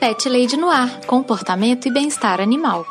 Pet Lady no Ar, comportamento e bem-estar animal.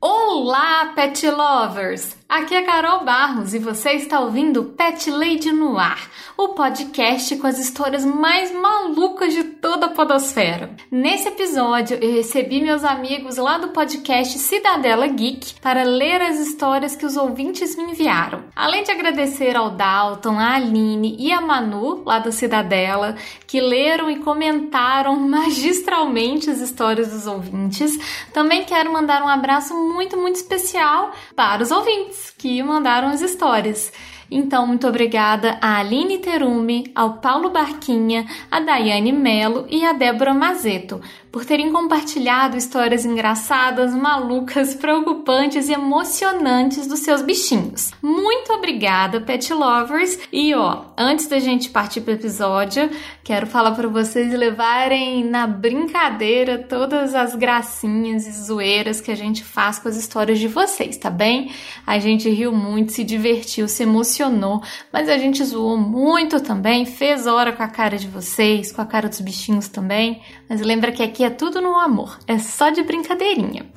Olá, pet lovers! Aqui é Carol Barros e você está ouvindo Pet Lady no Ar, o podcast com as histórias mais malucas de toda a podosfera. Nesse episódio, eu recebi meus amigos lá do podcast Cidadela Geek para ler as histórias que os ouvintes me enviaram. Além de agradecer ao Dalton, a Aline e a Manu, lá do Cidadela, que leram e comentaram magistralmente as histórias dos ouvintes, também quero mandar um abraço muito, muito especial para os ouvintes que mandaram as histórias. Então, muito obrigada a Aline Terumi, ao Paulo Barquinha, a Daiane Melo e a Débora Mazeto por terem compartilhado histórias engraçadas, malucas, preocupantes e emocionantes dos seus bichinhos. Muito obrigada, pet lovers! E ó, antes da gente partir para o episódio, quero falar para vocês levarem na brincadeira todas as gracinhas e zoeiras que a gente faz com as histórias de vocês, tá bem? A gente riu muito, se divertiu, se emocionou, mas a gente zoou muito também, fez hora com a cara de vocês, com a cara dos bichinhos também. Mas lembra que aqui é tudo no amor, é só de brincadeirinha.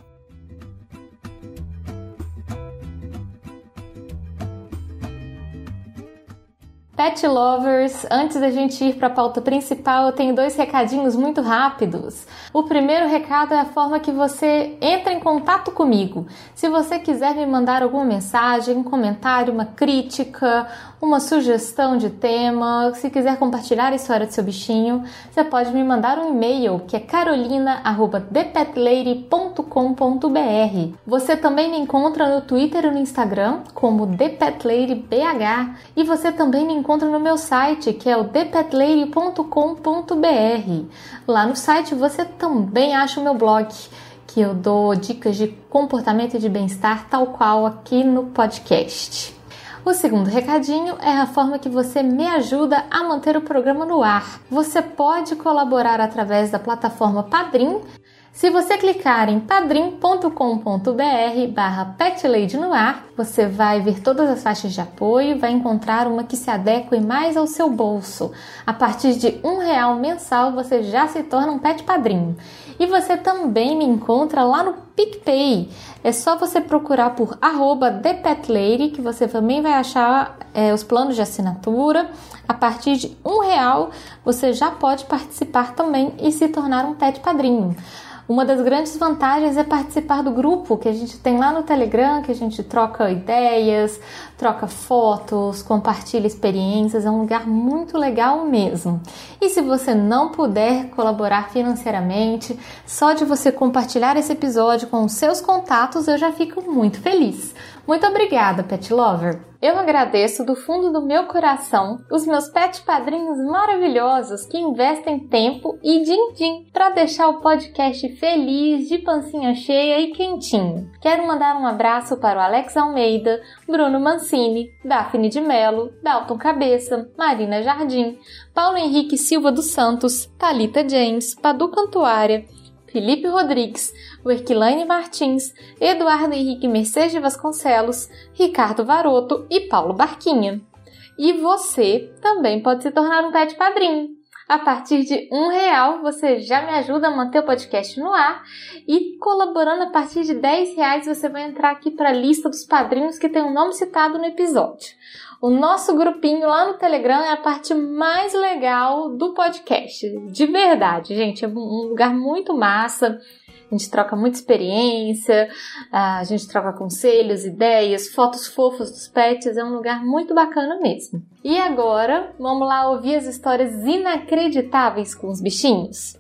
Pet Lovers, antes da gente ir para a pauta principal, eu tenho dois recadinhos muito rápidos. O primeiro recado é a forma que você entra em contato comigo. Se você quiser me mandar alguma mensagem, um comentário, uma crítica, uma sugestão de tema, se quiser compartilhar a história do seu bichinho, você pode me mandar um e-mail que é carolina@thepetlady.com.br. Você também me encontra no Twitter e no Instagram como ThePetLadyBH e você também me encontra no meu site que é o thepetlady.com.br. Lá no site você também acha o meu blog que eu dou dicas de comportamento e de bem-estar tal qual aqui no podcast. O segundo recadinho é a forma que você me ajuda a manter o programa no ar. Você pode colaborar através da plataforma Padrim. Se você clicar em padrim.com.br barra no ar, você vai ver todas as faixas de apoio e vai encontrar uma que se adeque mais ao seu bolso. A partir de um real mensal, você já se torna um pet padrinho. E você também me encontra lá no PicPay. É só você procurar por arroba ThePetLady que você também vai achar é, os planos de assinatura. A partir de um real você já pode participar também e se tornar um pet padrinho. Uma das grandes vantagens é participar do grupo que a gente tem lá no Telegram, que a gente troca ideias, troca fotos, compartilha experiências, é um lugar muito legal mesmo. E se você não puder colaborar financeiramente, só de você compartilhar esse episódio com os seus contatos, eu já fico muito feliz. Muito obrigada, Pet Lover! Eu agradeço do fundo do meu coração os meus pet padrinhos maravilhosos que investem tempo e din-din para deixar o podcast feliz, de pancinha cheia e quentinho. Quero mandar um abraço para o Alex Almeida, Bruno Mancini, Daphne de Melo, Dalton Cabeça, Marina Jardim, Paulo Henrique Silva dos Santos, Talita James, Padu Cantuária, Felipe Rodrigues, Werquilaine Martins, Eduardo Henrique Mercedes Vasconcelos, Ricardo Varoto e Paulo Barquinha. E você também pode se tornar um pet padrinho. A partir de um real você já me ajuda a manter o podcast no ar e colaborando a partir de 10 reais você vai entrar aqui para a lista dos padrinhos que tem o um nome citado no episódio. O nosso grupinho lá no Telegram é a parte mais legal do podcast. De verdade, gente. É um lugar muito massa. A gente troca muita experiência, a gente troca conselhos, ideias, fotos fofas dos pets, é um lugar muito bacana mesmo. E agora, vamos lá ouvir as histórias inacreditáveis com os bichinhos?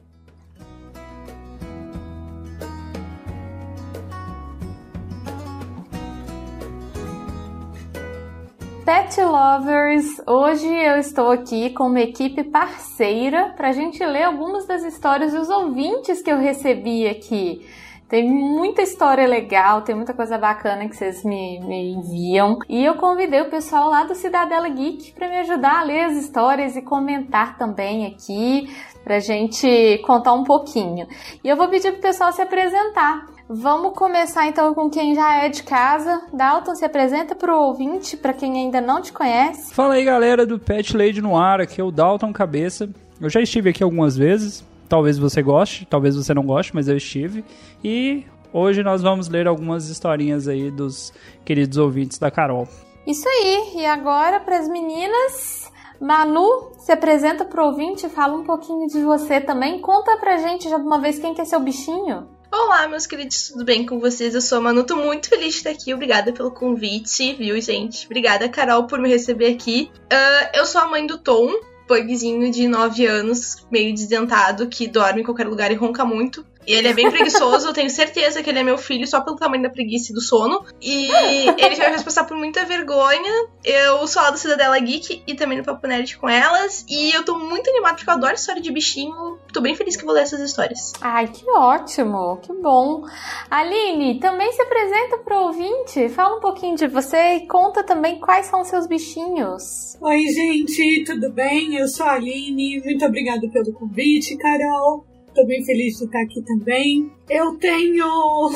Pet Lovers! Hoje eu estou aqui com uma equipe parceira para a gente ler algumas das histórias dos ouvintes que eu recebi aqui. Tem muita história legal, tem muita coisa bacana que vocês me, me enviam. E eu convidei o pessoal lá do Cidadela Geek para me ajudar a ler as histórias e comentar também aqui, pra gente contar um pouquinho. E eu vou pedir pro pessoal se apresentar. Vamos começar então com quem já é de casa. Dalton, se apresenta pro ouvinte, para quem ainda não te conhece. Fala aí, galera do Pet Lady no ar, aqui é o Dalton Cabeça. Eu já estive aqui algumas vezes, talvez você goste, talvez você não goste, mas eu estive. E hoje nós vamos ler algumas historinhas aí dos queridos ouvintes da Carol. Isso aí, e agora para as meninas, Manu, se apresenta pro ouvinte, fala um pouquinho de você também. Conta pra gente já de uma vez quem que é seu bichinho. Olá, meus queridos, tudo bem com vocês? Eu sou a Manu, tô muito feliz de estar aqui. Obrigada pelo convite, viu, gente? Obrigada, Carol, por me receber aqui. Uh, eu sou a mãe do Tom, pugzinho de 9 anos, meio desdentado, que dorme em qualquer lugar e ronca muito. E ele é bem preguiçoso, eu tenho certeza que ele é meu filho só pelo tamanho da preguiça e do sono. E ele já vai passar por muita vergonha. Eu sou lá do Cidadela Geek e também no Papo Nerd com elas. E eu tô muito animada porque eu adoro história de bichinho. Tô bem feliz que vou ler essas histórias. Ai, que ótimo, que bom. Aline, também se apresenta pro ouvinte. Fala um pouquinho de você e conta também quais são seus bichinhos. Oi, gente, tudo bem? Eu sou a Aline. Muito obrigada pelo convite, Carol. Tô bem feliz de estar aqui também. Eu tenho.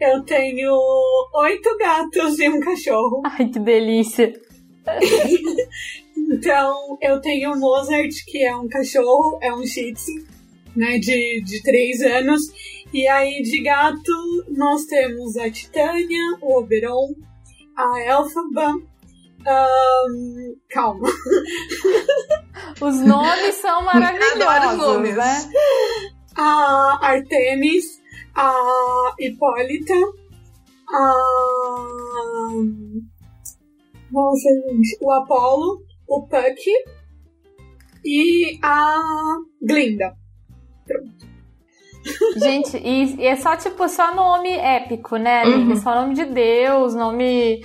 eu tenho oito gatos e um cachorro. Ai, que delícia! então, eu tenho o Mozart, que é um cachorro, é um shih tzu, né, de, de três anos. E aí, de gato, nós temos a Titânia, o Oberon, a Elphaba, um, calma. Os nomes são maravilhosos, nomes. né? A Artemis, a Hipólita, a. Nossa, gente. O Apolo, o Puck e a Glinda. Pronto. Gente, e, e, é só tipo, só nome épico, né? Uhum. Só nome de Deus, nome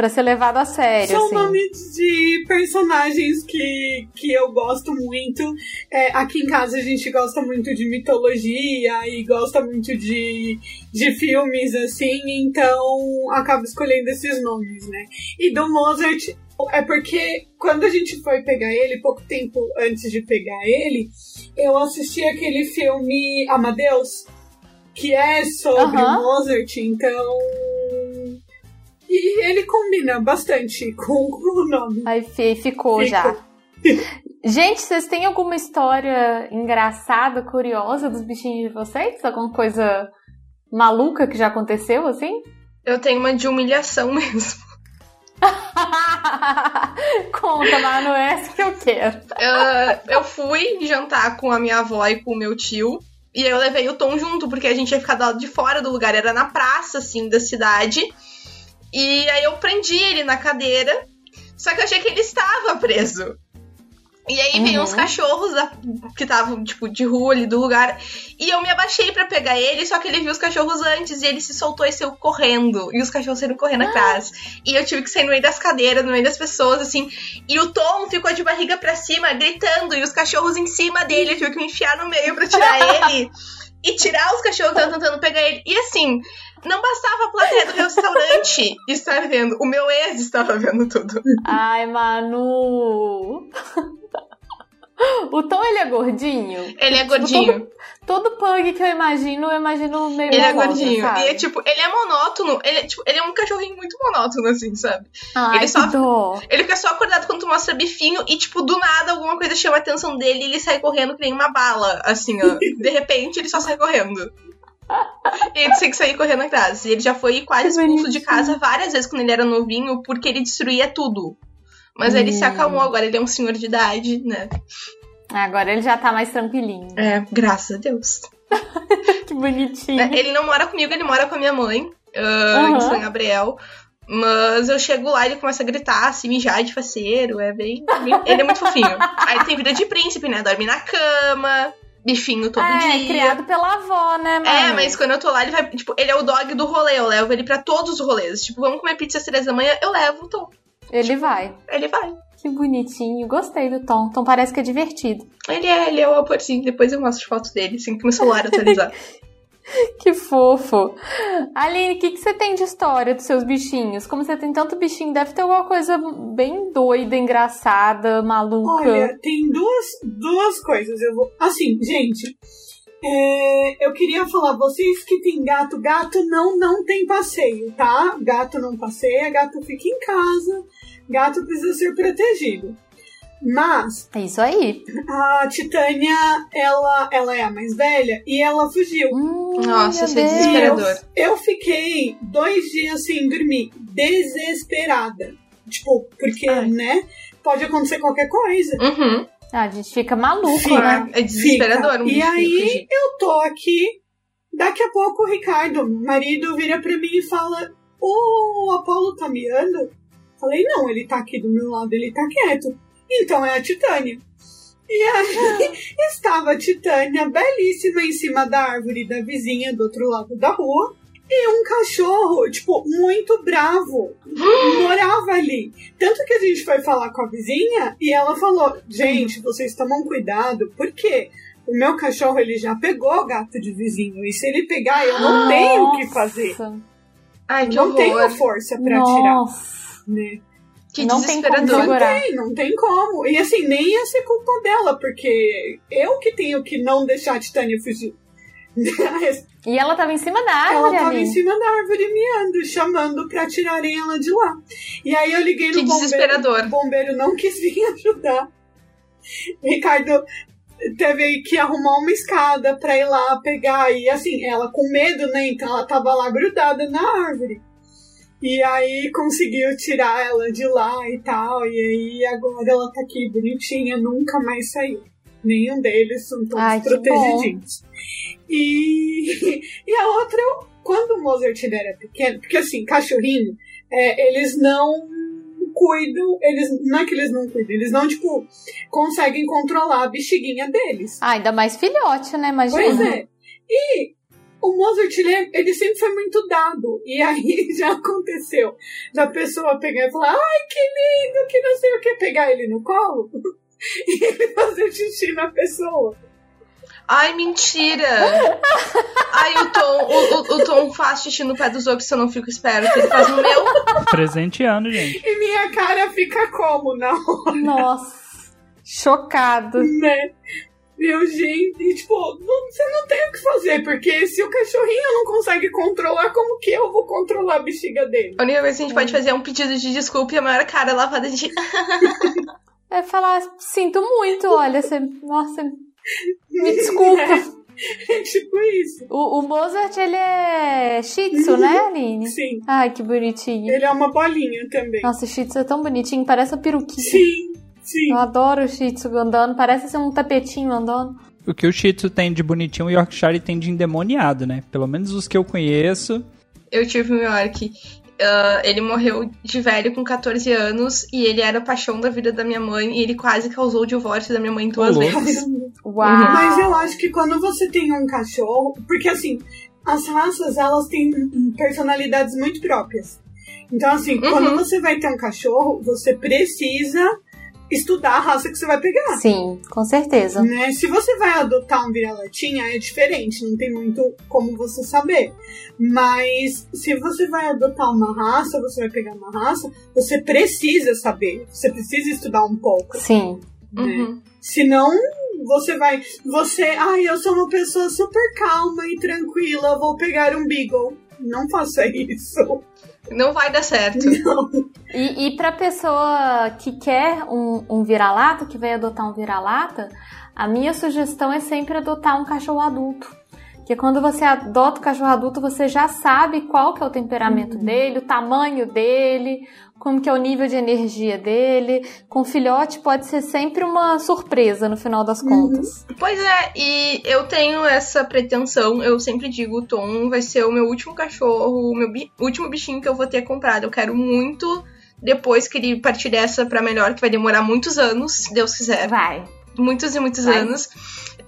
para ser levado a sério. São assim. nomes de personagens que, que eu gosto muito. É, aqui em casa a gente gosta muito de mitologia e gosta muito de, de filmes, assim, então acabo escolhendo esses nomes, né? E do Mozart é porque quando a gente foi pegar ele, pouco tempo antes de pegar ele, eu assisti aquele filme Amadeus, que é sobre o Mozart, então e ele combina bastante com, o nome. Aí ficou, já. Gente, vocês têm alguma história engraçada, curiosa dos bichinhos de vocês? Alguma coisa maluca que já aconteceu, assim? Eu tenho uma de humilhação mesmo. Conta, Manu, essa que eu quero. Uh, eu fui jantar com a minha avó e com o meu tio. E eu levei o Tom junto, porque a gente ia ficar do lado de fora do lugar. Era na praça, assim, da cidade. E aí eu prendi ele na cadeira, só que eu achei que ele estava preso. E aí uhum. veio uns cachorros da, que estavam, tipo, de rua ali do lugar. E eu me abaixei para pegar ele, só que ele viu os cachorros antes e ele se soltou e saiu correndo. E os cachorros saíram correndo ah. atrás. E eu tive que sair no meio das cadeiras, no meio das pessoas, assim. E o Tom ficou de barriga para cima, gritando, e os cachorros em cima dele. Eu tive que me enfiar no meio para tirar ele. e tirar os cachorros que estavam tentando pegar ele. E assim, não bastava a plateia do restaurante estar vendo. O meu ex estava vendo tudo. Ai, Manu. O Tom, ele é gordinho? Ele é gordinho. Tipo, todo, todo pug que eu imagino, eu imagino meio Ele é gordinho. Sabe? E é tipo, ele é monótono. Ele é, tipo, ele é um cachorrinho muito monótono, assim, sabe? Ai, ele só, dó. Ele fica só acordado quando tu mostra bifinho e, tipo, do nada alguma coisa chama a atenção dele e ele sai correndo que nem uma bala, assim, ó. De repente ele só sai correndo. E ele tem que sair correndo atrás. E ele já foi quase expulso de casa várias vezes quando ele era novinho, porque ele destruía tudo. Mas hum. ele se acalmou, agora ele é um senhor de idade, né? Agora ele já tá mais tranquilinho. É, graças a Deus. que bonitinho. É, ele não mora comigo, ele mora com a minha mãe, uh, uhum. em São Gabriel. Mas eu chego lá e ele começa a gritar, se mijar de faceiro. É bem. Ele é muito fofinho. Aí ele tem vida de príncipe, né? Dorme na cama bifinho todo é, dia. É, criado pela avó, né, mano? É, mas quando eu tô lá, ele vai. Tipo, ele é o dog do rolê. Eu levo ele pra todos os rolês. Tipo, vamos comer pizza às três da manhã, eu levo o Tom. Ele tipo, vai. Ele vai. Que bonitinho. Gostei do Tom. Tom parece que é divertido. Ele é, ele é o amorzinho. Depois eu mostro fotos dele, assim que meu celular atualizar. que fofo. Aline, o que, que você tem de história dos seus bichinhos? Como você tem tanto bichinho, deve ter alguma coisa bem doida, engraçada, maluca. Olha, tem duas, duas coisas. Eu vou. Assim, gente. É, eu queria falar, vocês que tem gato, gato não, não tem passeio, tá? Gato não passeia, gato fica em casa, gato precisa ser protegido. Mas É isso aí. a Titânia, ela, ela é a mais velha e ela fugiu. Hum, Nossa, isso é desesperador. Eu fiquei dois dias sem dormir, desesperada. Tipo, porque, Ai. né? Pode acontecer qualquer coisa. Uhum. Ah, a gente fica maluco, Fica. né? É desesperador. um E aí fugir. eu tô aqui, daqui a pouco o Ricardo, marido, vira pra mim e fala: O Apolo tá miando? Falei, não, ele tá aqui do meu lado, ele tá quieto. Então é a Titânia. E aí estava a Titânia belíssima em cima da árvore da vizinha do outro lado da rua. E um cachorro, tipo, muito bravo, morava ali. Tanto que a gente foi falar com a vizinha e ela falou: Gente, vocês tomam cuidado, porque o meu cachorro ele já pegou gato de vizinho. E se ele pegar, eu não tenho o que fazer. Ai, que não horror. tenho força pra tirar, Nossa. né? Que Não tem como desesperador. segurar. Tem, não tem como. E assim, nem ia ser culpa dela, porque eu que tenho que não deixar a Titânia fugir. E ela tava em cima da ela árvore tava ali. em cima da árvore miando, chamando pra tirarem ela de lá. E aí eu liguei no Que bombeiro. desesperador. O bombeiro não quis vir ajudar. Ricardo teve que arrumar uma escada pra ir lá pegar. E assim, ela com medo, né? Então ela tava lá grudada na árvore. E aí conseguiu tirar ela de lá e tal. E aí agora ela tá aqui bonitinha, nunca mais saiu. Nenhum deles são todos Ai, protegidinhos. E, e a outra, quando o Mozart era pequeno, porque assim, cachorrinho, é, eles não cuidam, eles não é que eles não cuidam, eles não, tipo, conseguem controlar a bexiguinha deles. Ah, ainda mais filhote, né? Imagina. Pois é. E o Mozart, ele, é- ele sempre foi muito dado. E aí já aconteceu da pessoa pegar e falar, ai, que lindo, que não sei o que, pegar ele no colo e ele fazer xixi na pessoa. Ai, mentira! Ai, o Tom, o, o, o Tom faz xixi no pé dos outros se eu não fico esperto. Ele faz no meu. Presenteando, gente. E minha cara fica como, não? Nossa. Chocado. né? Meu, gente, e, tipo, você não tem o que fazer, porque se o cachorrinho não consegue controlar, como que eu vou controlar a bexiga dele? A única coisa que a gente pode fazer é um pedido de desculpa e a maior cara lavada de. É falar, sinto muito, olha, você. Nossa, me desculpa. É tipo isso. O, o Mozart, ele é shih tzu, né, Aline? Sim. Ai, que bonitinho. Ele é uma bolinha também. Nossa, o shih tzu é tão bonitinho, parece uma peruquinha. Sim, sim. Eu adoro o shih tzu andando, parece ser um tapetinho andando. O que o Shih Tzu tem de bonitinho, o Yorkshire tem de endemoniado, né? Pelo menos os que eu conheço. Eu tive um York. ah, ele morreu de velho com 14 anos e ele era a paixão da vida da minha mãe e ele quase causou o divórcio da minha mãe duas Ô, louco. vezes. Uau! Mas eu acho que quando você tem um cachorro, porque assim, as raças elas têm personalidades muito próprias. Então, assim, Uhum. quando você vai ter um cachorro, você precisa estudar a raça que você vai pegar. Sim, com certeza. Né? Se você vai adotar um vira-latinha, é diferente, não tem muito como você saber. Mas se você vai adotar uma raça, você vai pegar uma raça, você precisa saber, você precisa estudar um pouco. Sim. Né? Uhum. Senão, você vai. Você. Ai, eu sou uma pessoa super calma e tranquila, vou pegar um Beagle. Não faça isso. Não vai dar certo. Não. E, e pra pessoa que quer um, um vira-lata, que vai adotar um vira-lata, a minha sugestão é sempre adotar um cachorro adulto. Porque quando você adota o cachorro adulto, você já sabe qual que é o temperamento dele, o tamanho dele, como que é o nível de energia dele. Com filhote pode ser sempre uma surpresa no final das contas. Pois é, e eu tenho essa pretensão. Eu sempre digo: o Tom vai ser o meu último cachorro, o meu bi- último bichinho que eu vou ter comprado. Eu quero muito, depois que ele partir dessa pra melhor, que vai demorar muitos anos, se Deus quiser. Vai. muitos e muitos Vai. anos,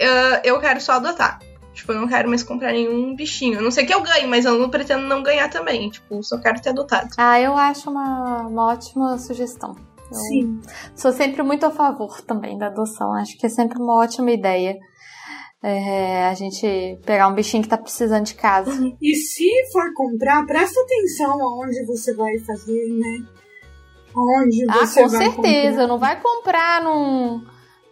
ah, eu quero só adotar. Tipo, eu não quero mais comprar nenhum bichinho. A não sei que eu ganhe, mas eu não pretendo não ganhar também. Tipo, só quero ter adotado. Ah, eu acho uma, uma ótima sugestão. Eu Sim. Sou sempre muito a favor também da adoção. Acho que é sempre uma ótima ideia. é, a gente pegar um bichinho que tá precisando de casa. E se for comprar, presta atenção aonde você vai fazer, né? Onde Ah, você com vai certeza. comprar. Não vai comprar num,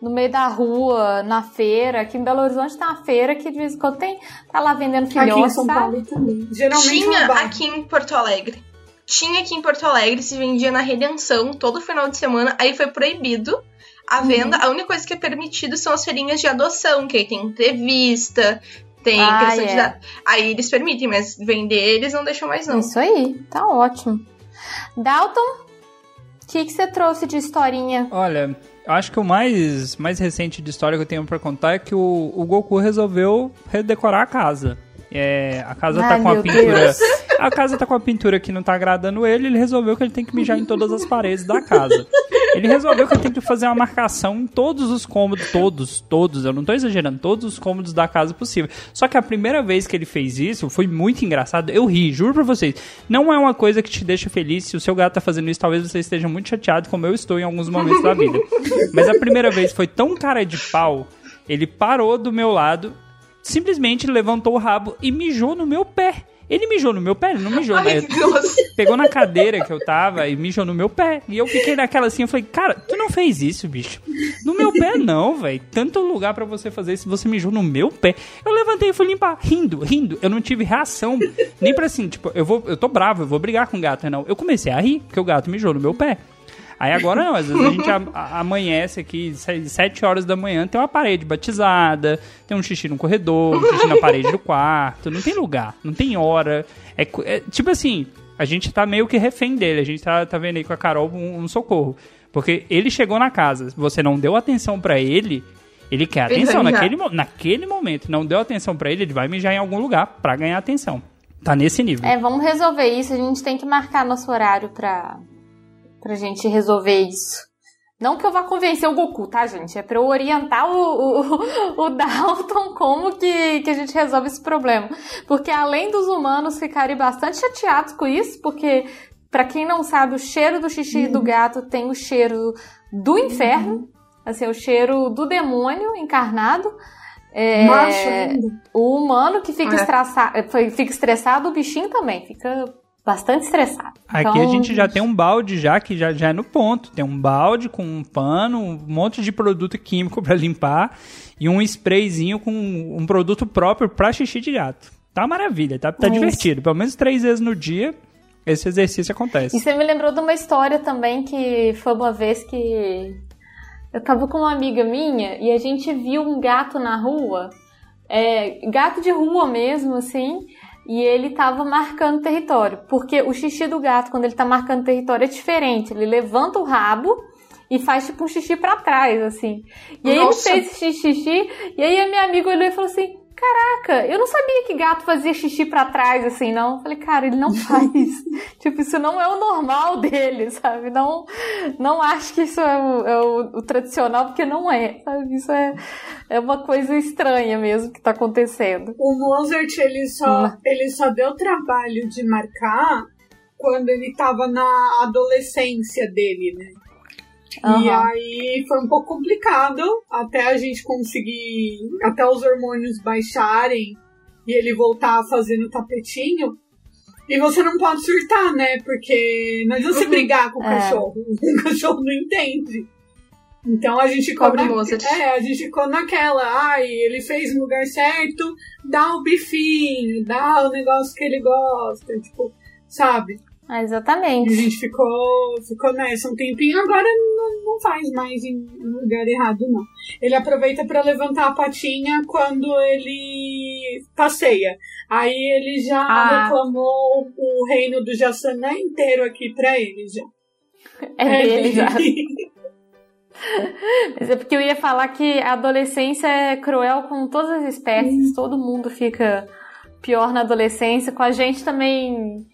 no meio da rua, na feira. Aqui em Belo Horizonte tem uma feira que de vez em quando tem, tá lá vendendo filhote, Aqui em São sabe? Paulo também. Geralmente Tinha roubar. aqui em Porto Alegre. Tinha aqui em Porto Alegre, se vendia na Redenção todo final de semana, aí foi proibido a venda. A única coisa que é permitido são as feirinhas de adoção, que aí tem entrevista, tem Ah, questão de é. dar- Aí eles permitem, mas vender eles não deixam mais, não. Isso aí, tá ótimo. Dalton, o que, que você trouxe de historinha? Olha, acho que o mais, mais recente de história que eu tenho pra contar é que o, o Goku resolveu redecorar a casa. É, a casa tá Ai, com a pintura. Deus. A casa tá com a pintura que não tá agradando ele, ele resolveu que ele tem que mijar em todas as paredes da casa. Ele resolveu que ele tem que fazer uma marcação em todos os cômodos, todos, todos, eu não tô exagerando, todos os cômodos da casa possível. Só que a primeira vez que ele fez isso foi muito engraçado. Eu ri, juro pra vocês. Não é uma coisa que te deixa feliz. Se o seu gato tá fazendo isso, talvez você esteja muito chateado, como eu estou em alguns momentos da vida. Mas a primeira vez foi tão cara de pau, ele parou do meu lado, simplesmente levantou o rabo e mijou no meu pé. Ele mijou no meu pé, ele não mijou, Ai, né? Pegou na cadeira que eu tava e mijou no meu pé. E eu fiquei naquela assim, eu falei, cara, tu não fez isso, bicho. No meu pé não, velho. Tanto lugar pra você fazer isso, você mijou no meu pé. Eu levantei e fui limpar, rindo, rindo. Eu não tive reação. Nem pra assim, tipo, eu vou, eu tô bravo, eu vou brigar com o gato, não. Eu comecei a rir, porque o gato mijou no meu pé. Aí agora não, às vezes a gente a- a- amanhece aqui, se- sete horas da manhã, tem uma parede batizada, tem um xixi no corredor, um xixi na parede do quarto, não tem lugar, não tem hora. É, é tipo assim, a gente tá meio que refém dele, a gente tá, tá vendo aí com a Carol um, um socorro. Porque ele chegou na casa, você não deu atenção pra ele, ele quer atenção naquele, naquele momento, não deu atenção pra ele, ele vai mijar em algum lugar pra ganhar atenção. Tá nesse nível. É, vamos resolver isso. A gente tem que marcar nosso horário pra, pra gente resolver isso. Não que eu vá convencer o Goku, tá, gente? É pra eu orientar o, o, o Dalton como que, que a gente resolve esse problema. Porque além dos humanos ficarem bastante chateados com isso, porque, pra quem não sabe, o cheiro do xixi do gato tem o cheiro do inferno. Assim, o cheiro do demônio encarnado. É, Macho ainda. o humano que fica, É. fica estressado, o bichinho também fica bastante estressado. Aqui Então, a gente já tem um balde já que já, já é no ponto. Tem um balde com um pano, um monte de produto químico pra limpar e um sprayzinho com um produto próprio pra xixi de gato. Tá maravilha, tá, tá Isso. divertido. Pelo menos três vezes no dia esse exercício acontece. E você me lembrou de uma história também que foi uma vez que eu tava com uma amiga minha e a gente viu um gato na rua, é, gato de rua mesmo, assim, e ele tava marcando território. Porque o xixi do gato, quando ele tá marcando território, é diferente. Ele levanta o rabo e faz tipo um xixi pra trás, assim. E aí Nossa. ele fez esse xixi, e aí a minha amiga olhou e falou assim: Caraca, eu não sabia que gato fazia xixi pra trás, assim, não. Falei, cara, ele não faz. tipo, isso não é o normal dele, sabe? Não, não acho que isso é o, é o- o tradicional, porque não é, sabe? Isso é, é uma coisa estranha mesmo que tá acontecendo. O Mozart, ele só, Hum. ele só deu trabalho de marcar quando ele tava na adolescência dele, né? E Aham. aí foi um pouco complicado até a gente conseguir, até os hormônios baixarem e ele voltar a fazer no tapetinho. E você não pode surtar, né? Porque não adianta você brigar com o É. cachorro. O cachorro não entende. Então a gente ficou Pobre na... Mozart. É, a gente ficou naquela, ai, ele fez no lugar certo, dá o bifinho, dá o negócio que ele gosta, tipo, sabe? Ah, E a exatamente. gente ficou, ficou nessa um tempinho, agora não, não faz mais em lugar errado, não. Ele aproveita pra levantar a patinha quando ele passeia. Aí ele já Ah. reclamou o reino do Jassanã inteiro aqui pra ele já. É dele já. Mas é porque eu ia falar que a adolescência é cruel com todas as espécies, todo mundo fica pior na adolescência, com a gente também.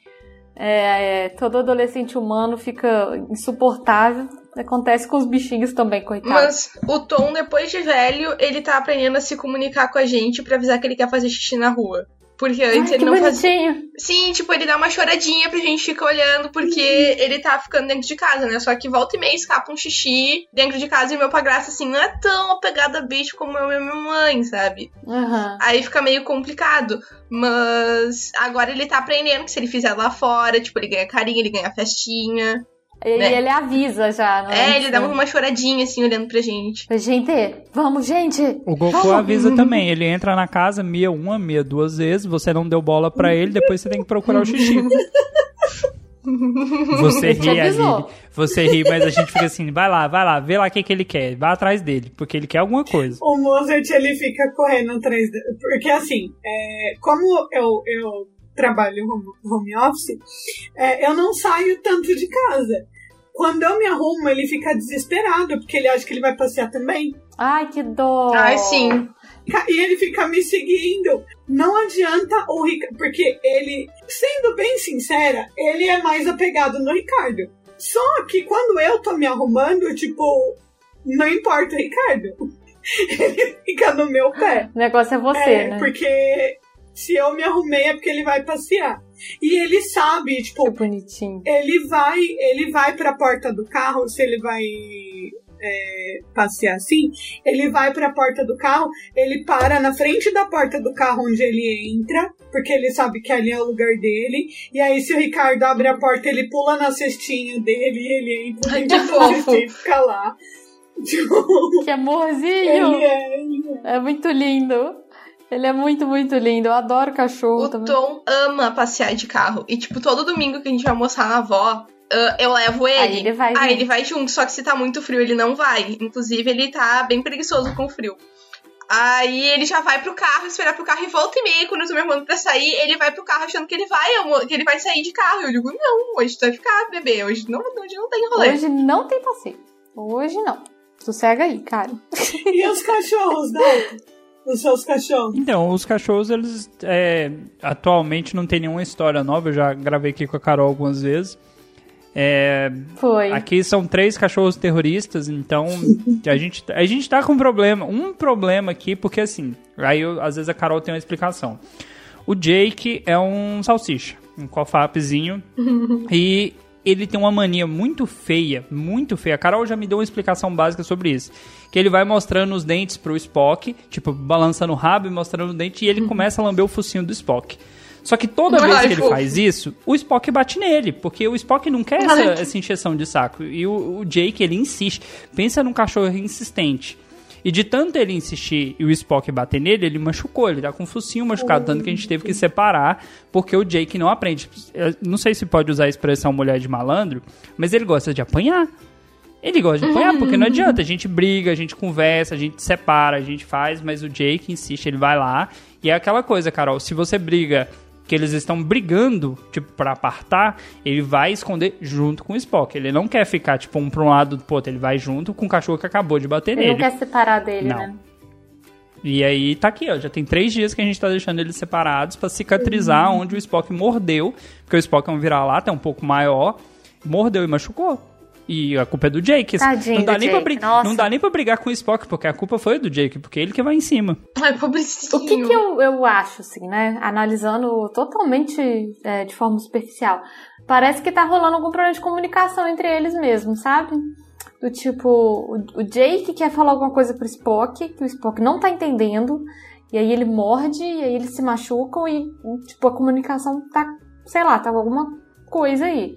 É, é, todo adolescente humano fica insuportável. Acontece com os bichinhos também, coitado. Mas o Tom, depois de velho, ele tá aprendendo a se comunicar com a gente pra avisar que ele quer fazer xixi na rua. Porque antes Ai, ele não fazia. bonitinho. Sim, tipo, ele dá uma choradinha pra gente ficar olhando, porque ele tá ficando dentro de casa, né? Só que volta e meia escapa um xixi dentro de casa e meu padrasto, assim, não é tão apegado a bicho como eu e minha mãe, sabe? Aham. Aí fica meio complicado. Mas agora ele tá aprendendo que se ele fizer lá fora, tipo, ele ganha carinho, ele ganha festinha. E né? ele avisa já. não É, ele dá uma choradinha assim, olhando pra gente. Gente, vamos, gente! O Goku Vamos. avisa também. Ele entra na casa, mia uma, mia duas vezes. Você não deu bola pra ele, depois você tem que procurar o xixi. Você ri. Aline. Você ri, mas a gente fica assim: vai lá, vai lá, vê lá o que, que ele quer. Vai atrás dele, porque ele quer alguma coisa. O Mozart, ele fica correndo atrás dele. Porque, assim, é, como eu, eu trabalho home, home office, é, eu não saio tanto de casa. Quando eu me arrumo, ele fica desesperado, porque ele acha que ele vai passear também. Ai, que dó! Ai, sim. E ele fica me seguindo. Não adianta o Ricardo. Porque ele, sendo bem sincera, ele é mais apegado no Ricardo. Só que quando eu tô me arrumando, tipo, não importa o Ricardo. Ele fica no meu pé. O negócio é você, é, né? porque se eu me arrumei é porque ele vai passear. E ele sabe, tipo, Que bonitinho. ele vai, ele vai pra porta do carro, se ele vai é, passear assim, ele vai pra porta do carro, ele para na frente da porta do carro onde ele entra, porque ele sabe que ali é o lugar dele, e aí se o Ricardo abre a porta, ele pula na cestinha dele e ele entra dentro da cestinha e fica lá. Tipo, Que amorzinho! ele é, ele é. É muito lindo. Ele é muito, muito lindo. Eu adoro cachorro O também. Tom ama passear de carro. E, tipo, todo domingo que a gente vai almoçar na avó, ah, eu levo ele. Aí ele vai Aí junto. ele vai junto, só que se tá muito frio, ele não vai. Inclusive, ele tá bem preguiçoso com o frio. Aí ele já vai pro carro, esperar pro carro e volta e meia, quando eu tô me arrumando pra sair, ele vai pro carro achando que ele vai, que ele vai sair de carro. Eu digo, não, hoje tu vai ficar, bebê. Hoje não, hoje não tem rolê. Hoje não tem passeio. Hoje não. Sossega aí, cara. E os cachorros, né? Os seus cachorros. Então, os cachorros, eles é, atualmente não tem nenhuma história nova. Eu já gravei aqui com a Carol algumas vezes. É, Foi. Aqui são três cachorros terroristas, então a gente, a gente tá com um problema. Um problema aqui, porque assim, aí eu- às vezes a Carol tem uma explicação. O Jake é um salsicha, um cofapzinho, e ele tem uma mania muito feia, muito feia. A Carol já me deu uma explicação básica sobre isso. Que ele vai mostrando os dentes pro Spock, tipo, balançando o rabo e mostrando o dente, e ele começa a lamber o focinho do Spock. Só que toda vez que ele faz isso, o Spock bate nele, porque o Spock não quer essa, essa encheção de saco. E o, o Jake, ele insiste. Pensa num cachorro insistente. E de tanto ele insistir e o Spock bater nele, ele machucou. Ele tá com o focinho machucado, tanto que a gente teve que separar, porque o Jake não aprende. Eu não sei se pode usar a expressão mulher de malandro, mas ele gosta de apanhar. Ele gosta de apanhar, porque não adianta. A gente briga, a gente conversa, a gente separa, a gente faz, mas o Jake insiste, ele vai lá. E é aquela coisa, Carol, se você briga que eles estão brigando, tipo, pra apartar, ele vai esconder junto com o Spock. Ele não quer ficar, tipo, um pra um lado do outro, ele vai junto com o cachorro que acabou de bater Ele não nele. quer separar dele, Não. né? E aí tá aqui, ó. Já tem três dias que a gente tá deixando eles separados pra cicatrizar Uhum. onde o Spock mordeu. Porque o Spock é um vira-lata, é um pouco maior. Mordeu e machucou. E a culpa é do Jake. Tadinho não, dá do nem pra Jake, não dá nem pra brigar com o Spock, porque a culpa foi do Jake, porque ele que vai em cima. Ai, pobrecinho. O que, que eu, eu acho, assim, né? Analisando totalmente é, de forma superficial. Parece que tá rolando algum problema de comunicação entre eles mesmos, sabe? Do tipo, o, o Jake quer falar alguma coisa pro Spock, que o Spock não tá entendendo, e aí ele morde, e aí eles se machucam, e, tipo, a comunicação tá, sei lá, tá alguma coisa aí.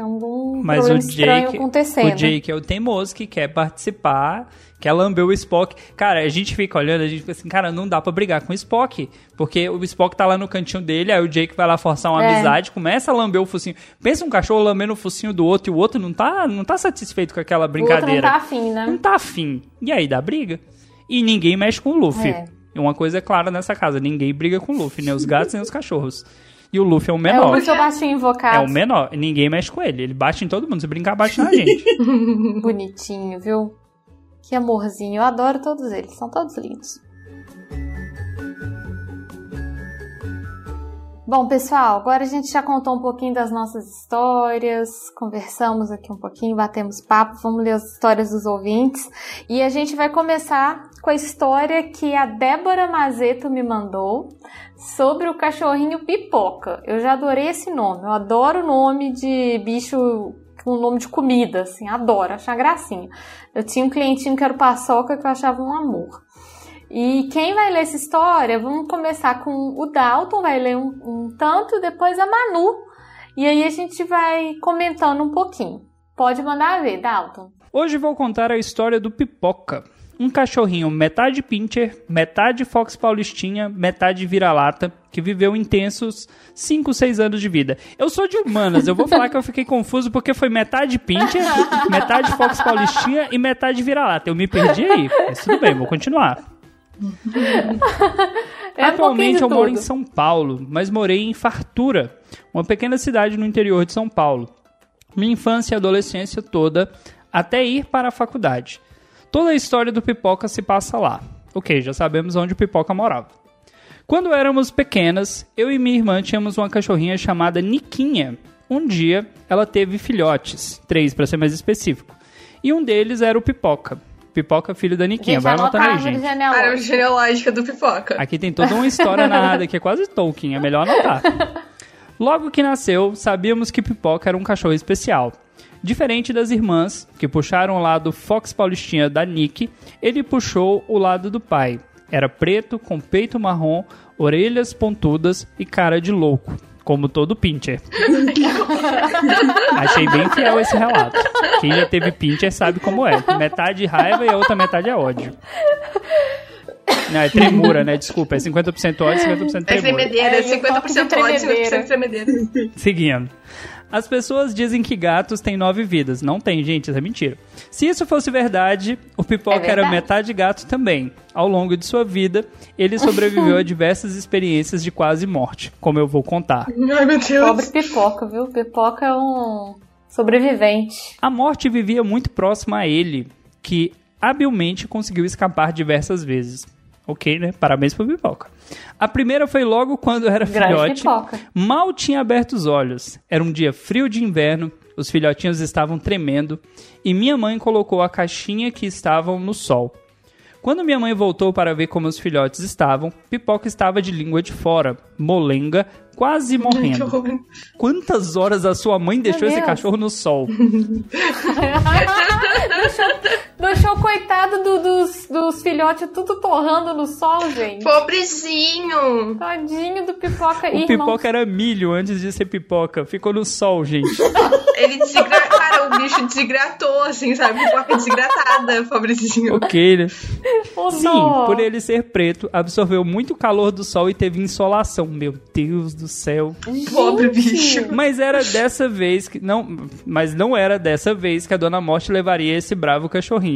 Tem algum Mas problema o estranho Jake, acontecendo. o Jake é o teimoso que quer participar, quer lamber o Spock. Cara, a gente fica olhando, a gente fica assim, cara, não dá pra brigar com o Spock. Porque o Spock tá lá no cantinho dele, aí o Jake vai lá forçar uma É. amizade, começa a lamber o focinho. Pensa um cachorro lambendo o focinho do outro e o outro não tá, não tá satisfeito com aquela outro não brincadeira. tá afim, né? Não tá afim. E aí dá briga. E ninguém mexe com o Luffy. É. Uma coisa é clara nessa casa, ninguém briga com o Luffy, nem os gatos nem os cachorros. E o Luffy é o É o menor. Luffy é o baixinho É invocado. o menor. Ninguém mexe com ele. Ele bate em todo mundo. Se brincar, bate na gente. Bonitinho, viu? Que amorzinho. Eu adoro todos eles. São todos lindos. Bom, pessoal, agora a gente já contou um pouquinho das nossas histórias, conversamos aqui um pouquinho, batemos papo, vamos ler as histórias dos ouvintes. E a gente vai começar com a história que a Débora Mazeto me mandou sobre o cachorrinho Pipoca. Eu já adorei esse nome, eu adoro o nome de bicho com nome de comida, assim, adoro, acho uma gracinha. Eu tinha um clientinho que era Paçoca que eu achava um amor. E quem vai ler essa história, vamos começar com o Dalton, vai ler um, um tanto, depois a Manu. E aí a gente vai comentando um pouquinho. Pode mandar ver, Dalton. Hoje vou contar a história do Pipoca. Um cachorrinho metade pincher, metade fox paulistinha, metade vira-lata, que viveu intensos 5, 6 anos de vida. Eu sou de humanas, eu vou falar que eu fiquei confuso porque foi metade pincher, metade fox paulistinha e metade vira-lata. Eu me perdi aí, mas tudo bem, vou continuar. É um Atualmente pouquinho eu moro em. São Paulo, mas morei em Fartura, uma pequena cidade no interior de São Paulo. Minha infância e adolescência toda até ir para a faculdade. Toda a história do Pipoca se passa lá. Ok, já sabemos onde o Pipoca morava. Quando éramos pequenas, eu e minha irmã tínhamos uma cachorrinha chamada Niquinha. Um dia, ela teve filhotes, três para ser mais específico. E um deles era o Pipoca. Pipoca, filho da Niquinha. Gente, Vai anota anotando a aí, gente. genealógica. Árvore genealógica do pipoca. Aqui tem toda uma história narrada que é quase Tolkien, é melhor anotar. Logo que nasceu, sabíamos que Pipoca era um cachorro especial. Diferente das irmãs, que puxaram o lado Fox Paulistinha da Nick, ele puxou o lado do pai. Era preto, com peito marrom, orelhas pontudas e cara de louco, como todo pincher. Achei bem fiel esse relato. Quem já teve pincher sabe como é. Metade raiva e a outra metade é ódio. Não, é tremura, né? Desculpa, é 50% ódio e 50% É tremura. tremedeira, É, toque de 50% ódio, tremedeira. 50% tremedeira. Seguindo. As pessoas dizem que gatos têm nove vidas. Não tem, gente, isso é mentira. Se isso fosse verdade, o Pipoca É era verdade. metade gato também. Ao longo de sua vida, ele sobreviveu a diversas experiências de quase morte, como eu vou contar. Ai, meu Deus. Pobre pipoca, viu? Pipoca é um sobrevivente. A morte vivia muito próxima a ele, que habilmente conseguiu escapar diversas vezes. Ok, né? Parabéns pro Pipoca. A primeira foi logo quando eu era Grande filhote. pipoca. Mal tinha aberto os olhos. Era um dia frio de inverno, os filhotinhos estavam tremendo e minha mãe colocou a caixinha que estavam no sol. Quando minha mãe voltou para ver como os filhotes estavam, Pipoca estava de língua de fora, molenga, quase morrendo. Quantas horas a sua mãe deixou esse Deus. cachorro no sol? Deixou o coitado do- dos, dos filhotes tudo torrando no sol, gente. Pobrezinho. Tadinho do pipoca. O Irmão, pipoca era milho antes de ser pipoca. Ficou no sol, gente. Ele desigra... Cara, o bicho desigratou, assim, sabe? Pipoca desigratada, pobrezinho. ok, né? ô Sim, dó. por ele ser preto, absorveu muito calor do sol e teve insolação. Meu Deus do céu. Pobre Gente. bicho. Mas era dessa vez que não, mas não era dessa vez que a Dona Morte levaria esse bravo cachorrinho.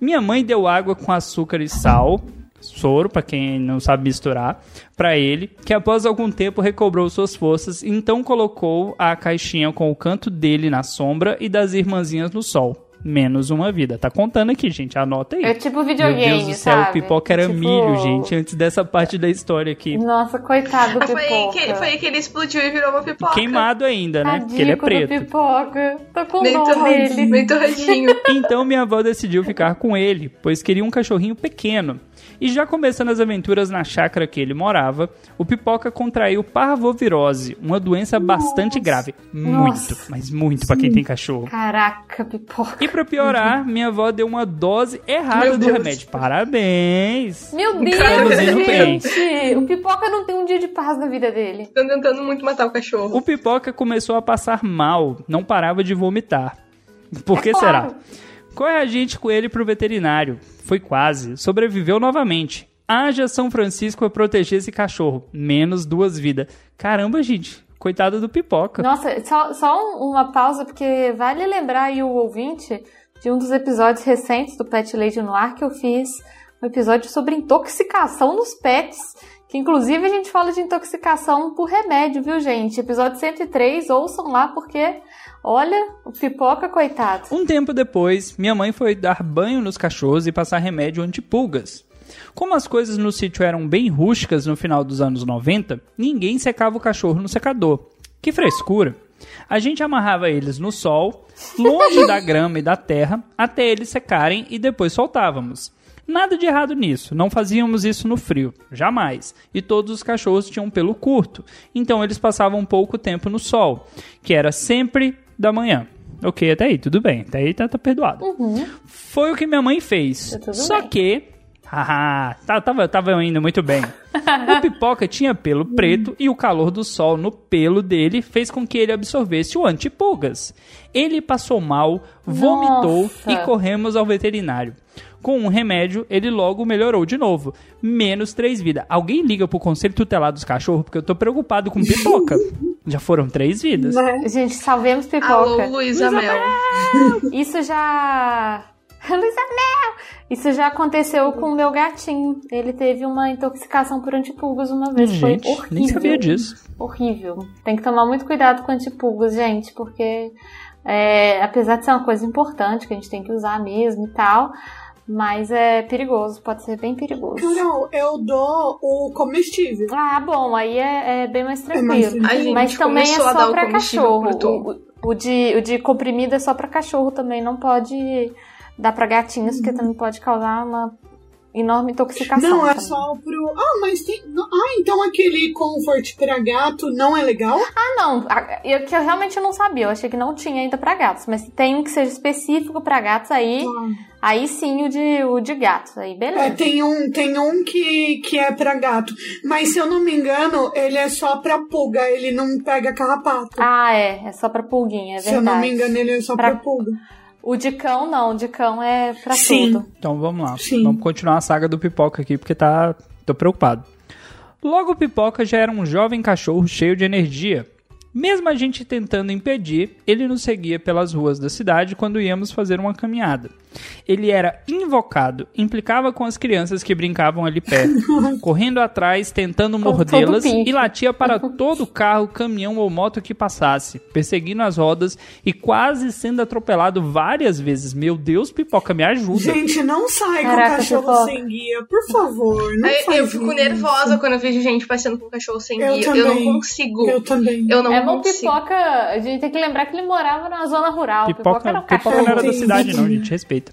Minha mãe deu água com açúcar e sal, soro para quem não sabe misturar, para ele, que após algum tempo recobrou suas forças então colocou a caixinha com o canto dele na sombra e das irmãzinhas no sol. Menos uma vida. Tá contando aqui, gente. Anota aí. É tipo Meu videogame, Deus do céu, sabe? o pipoca era Tipo- milho, gente, antes dessa parte da história aqui. Nossa, coitado do Ah, foi, aí pipoca. que, foi aí que ele explodiu e virou uma pipoca. Queimado ainda, né? Tadinho Porque ele é do preto. pipoca. Tô com Meio dó torradinho, meio torradinho. Então minha avó decidiu ficar com ele, pois queria um cachorrinho pequeno. E já começando as aventuras na chácara que ele morava, o Pipoca contraiu parvovirose, uma doença bastante grave. Muito, Nossa. mas muito pra quem tem cachorro. Caraca, pipoca. E pra piorar, minha avó deu uma dose errada Meu do Deus. remédio. Parabéns! Meu Deus, indo bem. gente. O pipoca não tem um dia de paz na vida dele. Estão tentando muito matar o cachorro. O Pipoca começou a passar mal, não parava de vomitar. Por que É será? Corre a gente com ele pro veterinário. Foi quase. Sobreviveu novamente. Haja São Francisco pra proteger esse cachorro. Menos duas vidas. Caramba, gente. Coitado do Pipoca. Nossa, só, só um- uma pausa, porque vale lembrar aí o ouvinte de um dos episódios recentes do Pet Lady no Ar que eu fiz um episódio sobre intoxicação nos pets. Que inclusive a gente fala de intoxicação por remédio, viu, gente? Episódio 103, ouçam lá, porque olha, o pipoca, coitado. Um tempo depois, minha mãe foi dar banho nos cachorros e passar remédio antipulgas. Como as coisas no sítio eram bem rústicas no final dos anos 90, ninguém secava o cachorro no secador. Que frescura! A gente amarrava eles no sol, longe da grama e da terra, até eles secarem e depois soltávamos. Nada de errado nisso, não fazíamos isso no frio, jamais. E todos os cachorros tinham pelo curto, então eles passavam pouco tempo no sol, que era sempre da manhã. Ok, até aí, tudo bem, até aí tá, tá perdoado. Foi o que minha mãe fez. Tá Só bem. que, tava, tava indo muito bem. O pipoca tinha pelo preto e o calor do sol no pelo dele fez com que ele absorvesse o antipulgas. Ele passou mal, vomitou Nossa. e corremos ao veterinário. Com um remédio, ele logo melhorou de novo. Menos três vidas. Alguém liga pro conselho tutelar dos cachorros, porque eu tô preocupado com pipoca. Já foram três vidas. Né? Gente, salvemos pipoca. Alô, Luísa Mel. Isso já. Luísa Mel! Isso já aconteceu com o meu gatinho. Ele teve uma intoxicação por antipulgas uma vez. Gente, Foi horrível. nem sabia disso. Horrível. Tem que tomar muito cuidado com antipulgas, gente, porque é, apesar de ser uma coisa importante que a gente tem que usar mesmo e tal, mas é perigoso, pode ser bem perigoso. Carol, eu dou o comestível. Ah, bom, aí é, é bem mais É mais tranquilo. A gente Mas também é só pra cachorro. O, o de, o de comprimido é só pra cachorro também, não pode dar pra gatinhos, porque também pode causar uma enorme intoxicação. Não, é também. só pro. Ah, mas tem. Ah, então aquele comfort pra gato não é legal? Ah, não, eu, que eu realmente não sabia, eu achei que não tinha ainda pra gatos, mas tem um que seja específico pra gatos, aí, aí sim o de, o de gatos, aí É, beleza. tem um, tem um que, que é pra gato. Mas se eu não me engano, ele é só pra pulga, ele não pega carrapato. Ah, é, é só pra pulguinha, é se eu não me verdade. engano, ele é só Pra- pra, pulga. O de cão não, o de cão é pra Sim. tudo. Então vamos lá. Sim. Vamos continuar a saga do Pipoca aqui, porque tá. tô preocupado. Logo o Pipoca já era um jovem cachorro cheio de energia. Mesmo a gente tentando impedir, ele nos seguia pelas ruas da cidade quando íamos fazer uma caminhada. Ele era invocado, implicava com as crianças que brincavam ali perto, correndo atrás, tentando mordê-las e latia para todo carro, caminhão ou moto que passasse, perseguindo as rodas e quase sendo atropelado várias vezes. Meu Deus, Pipoca, me ajuda. Gente, não sai Caraca, com cachorro pipoca. sem guia, por favor. Não faz eu fico isso. nervosa quando eu vejo gente passeando com cachorro sem Eu guia. Eu não também. consigo. Eu também. Eu não É bom consigo. pipoca, a gente tem que lembrar que ele morava na zona rural. Pipoca, era Pipoca, um pipoca não era da cidade, não, gente. Respeita.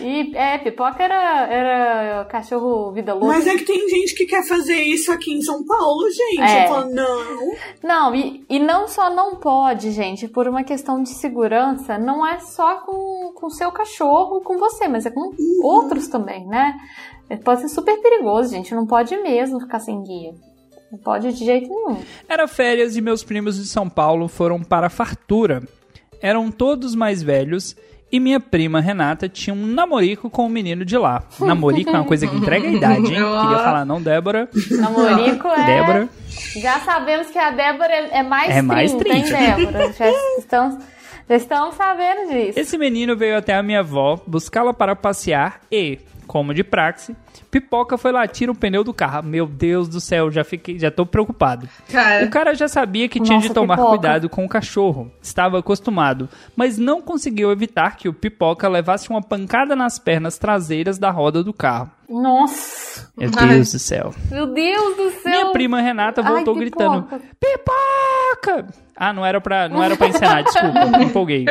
E, é, pipoca era, era cachorro vida louca. Mas é que tem gente que quer fazer isso aqui em São Paulo, gente. É. Eu falo, não. Não, e, e não só não pode, gente, por uma questão de segurança, não é só com o seu cachorro, com você, mas é com outros também, né? Pode ser super perigoso, gente. Não pode mesmo ficar sem guia. Não pode de jeito nenhum. Era férias e meus primos de São Paulo foram para a fartura. Eram todos mais velhos e minha prima Renata tinha um namorico com um menino de lá. Namorico é uma coisa que entrega a idade, hein? Queria falar não, Débora. Namorico é. Débora. Já sabemos que a Débora é, é mais É mais 30, hein, 30. Débora? Já estamos, já estamos sabendo disso. Esse menino veio até a minha avó buscá-la para passear e, como de praxe, Pipoca foi latir o pneu do carro. Meu Deus do céu, já fiquei, já tô preocupado. Cara, O cara já sabia que tinha de Nossa, tomar Pipoca. cuidado com o cachorro. Estava acostumado, mas não conseguiu evitar que o Pipoca levasse uma pancada nas pernas traseiras da roda do carro. Nossa, Meu Ai. Deus do céu. meu Deus do céu. Minha prima Renata Ai, voltou Pipoca. gritando: Pipoca! Ah, não era pra, não era pra encenar, desculpa, me empolguei.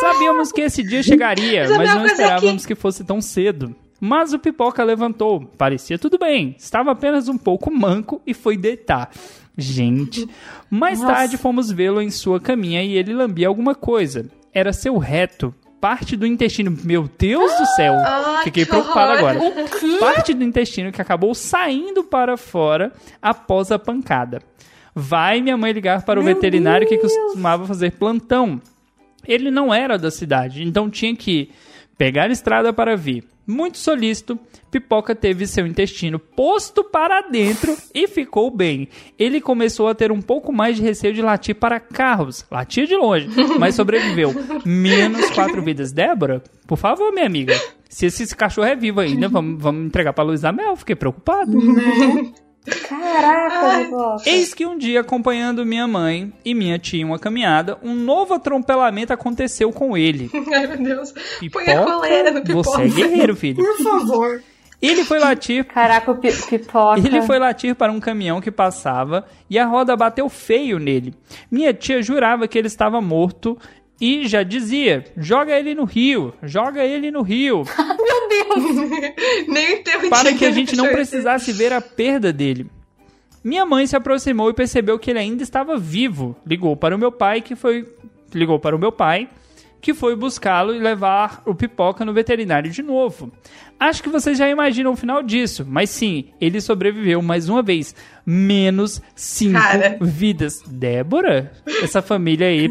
Sabíamos que esse dia chegaria, mas não coisa esperávamos que fosse tão cedo. Mas o Pipoca levantou, parecia tudo bem, estava apenas um pouco manco e foi deitar. Gente, mais Nossa. tarde fomos vê-lo em sua caminha e ele lambia alguma coisa. Era seu reto, parte do intestino. Meu Deus do céu! Fiquei que preocupado agora. Parte do intestino que acabou saindo para fora após a pancada. Vai minha mãe ligar para o Meu veterinário que Deus. costumava fazer plantão. Ele não era da cidade, então tinha que pegar a estrada para vir. Muito solícito, Pipoca teve seu intestino posto para dentro e ficou bem. Ele começou a ter um pouco mais de receio de latir para carros. Latia de longe, mas sobreviveu. Menos quatro vidas. Débora, por favor, minha amiga. Se esse cachorro é vivo ainda, vamos, vamos entregar para Luísa Mel. Fiquei preocupado. Caraca. Eis que um dia, acompanhando minha mãe e minha tia em uma caminhada, um novo atropelamento aconteceu com ele. ai meu Deus. Põe Pipoca, a coleira no pipoca. você é guerreiro, filho. Por favor. Ele foi latir Caraca, o pi- Pipoca. Ele foi latir para um caminhão que passava e a roda bateu feio nele. Minha tia jurava que ele estava morto e já dizia: joga ele no rio, joga ele no rio, Nem o teu para que a gente não precisasse ver a perda dele. Minha mãe se aproximou e percebeu que ele ainda estava vivo. Ligou para o meu pai, que foi ligou para o meu pai, que foi buscá-lo e levar o pipoca no veterinário de novo. Acho que vocês já imaginam o final disso, mas sim, ele sobreviveu mais uma vez. Menos cinco Cara. vidas. Débora, essa família aí,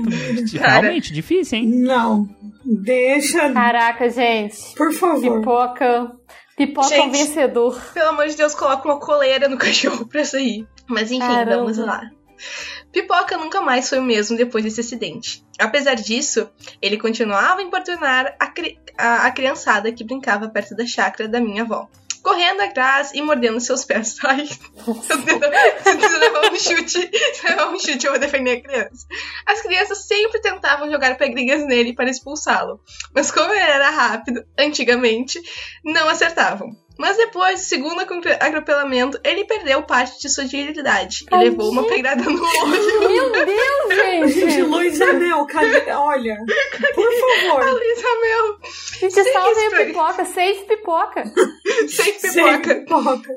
Cara. realmente difícil, hein? Não. Deixa. Caraca, gente. Por favor. Pipoca. Pipoca é um Gente. vencedor. Pelo amor de Deus, coloca uma coleira no cachorro pra sair. Mas enfim, Caramba. vamos lá. Pipoca nunca mais foi o mesmo depois desse acidente. Apesar disso, ele continuava a importunar a, cri- a- a criançada que brincava perto da chácara da minha avó. Correndo atrás e mordendo seus pés. Ai, se levar um chute, se levar um chute, eu vou defender a criança. As crianças sempre tentavam jogar pedrinhas nele para expulsá-lo. Mas como ele era rápido, antigamente, não acertavam. Mas depois do segundo atropelamento, ele perdeu parte de sua agilidade e levou uma pedrada no olho. Meu Deus, Gente, gente. Luísa Mel, cadê? Olha. Por favor. Luísa Mel, Gente, salve que a pipoca. Safe pipoca. Sem pipoca. pipoca.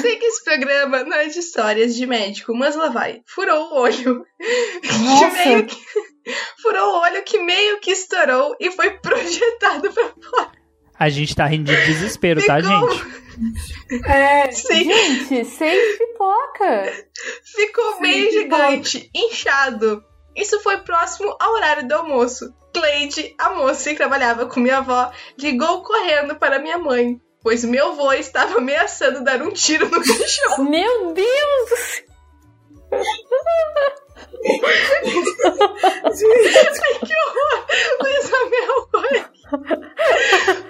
Sei que esse programa não é de histórias de médico, mas lá vai. Furou o olho. Que Nossa. meio que... Furou o olho que meio que estourou e foi projetado pra fora. A gente tá rindo de desespero, tá, Ficou- gente? É, Sim, Gente, safe pipoca. ficou meio Sim, gigante, inchado. Isso foi próximo ao horário do almoço. Cleide, a moça que trabalhava com minha avó, ligou correndo para minha mãe, pois meu avô estava ameaçando dar um tiro no cachorro. Meu Deus do céu. que horror! Luísa Mel.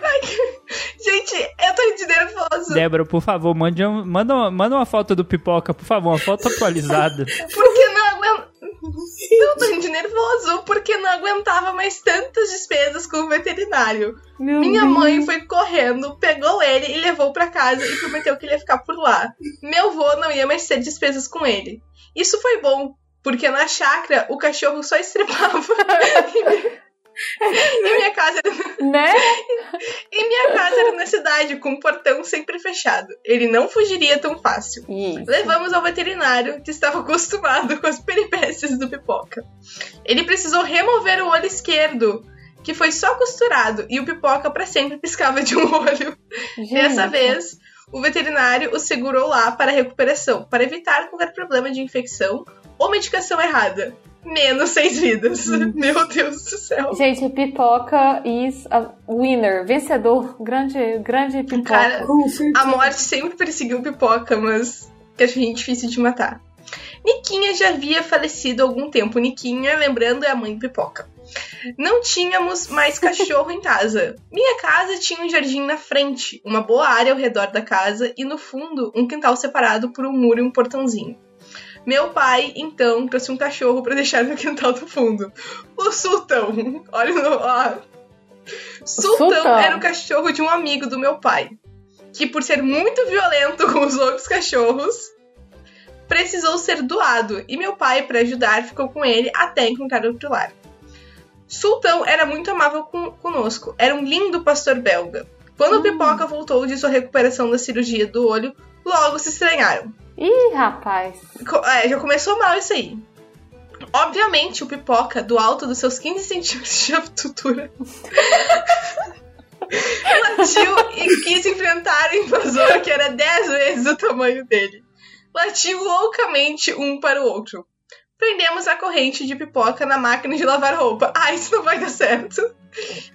Ai, que- Gente, eu tô de nervoso. Débora, por favor, mande um- manda, uma, manda uma foto do pipoca, por favor, uma foto atualizada. Porque não aguento. Eu tô de nervoso, porque não aguentava mais tantas despesas com o veterinário. Meu Minha Deus. mãe foi correndo, pegou ele e levou pra casa e prometeu que ele ia ficar por lá. Meu avô não ia mais ter despesas com ele. Isso foi bom, porque na chácara o cachorro só estrepava. e minha casa era Né? E minha casa era na cidade, com o portão sempre fechado. Ele não fugiria tão fácil. Isso. Levamos ao veterinário, que estava acostumado com as peripécias do pipoca. Ele precisou remover o olho esquerdo, que foi só costurado, e o pipoca para sempre piscava de um olho. Gente. Dessa vez, o veterinário o segurou lá para recuperação, para evitar qualquer problema de infecção ou medicação errada. Menos seis vidas. Meu Deus do céu. Gente, pipoca is a winner, vencedor, grande, grande pipoca. Cara. A morte sempre perseguiu Pipoca, mas que achei difícil de matar. Niquinha já havia falecido há algum tempo. Niquinha, lembrando, é a mãe de Pipoca. Não tínhamos mais cachorro em casa. Minha casa tinha um jardim na frente, uma boa área ao redor da casa e no fundo um quintal separado por um muro e um portãozinho. Meu pai, então, trouxe um cachorro para deixar no quintal do fundo. O Sultão. Olha no. Ó. Sultão, Sultão. era o cachorro de um amigo do meu pai, que por ser muito violento com os outros cachorros, precisou ser doado e meu pai, para ajudar, ficou com ele até encontrar outro lar. Sultão era muito amável com- conosco, era um lindo pastor belga. Quando o Pipoca voltou de sua recuperação da cirurgia do olho, logo se estranharam. Ih, rapaz. É, já começou mal isso aí. Obviamente, o Pipoca, do alto dos seus 15 centímetros de altura, latiu e quis enfrentar o invasor, que era 10 vezes o tamanho dele. Latiu loucamente um para o outro. Prendemos a corrente de pipoca na máquina de lavar roupa. Ah, isso não vai dar certo.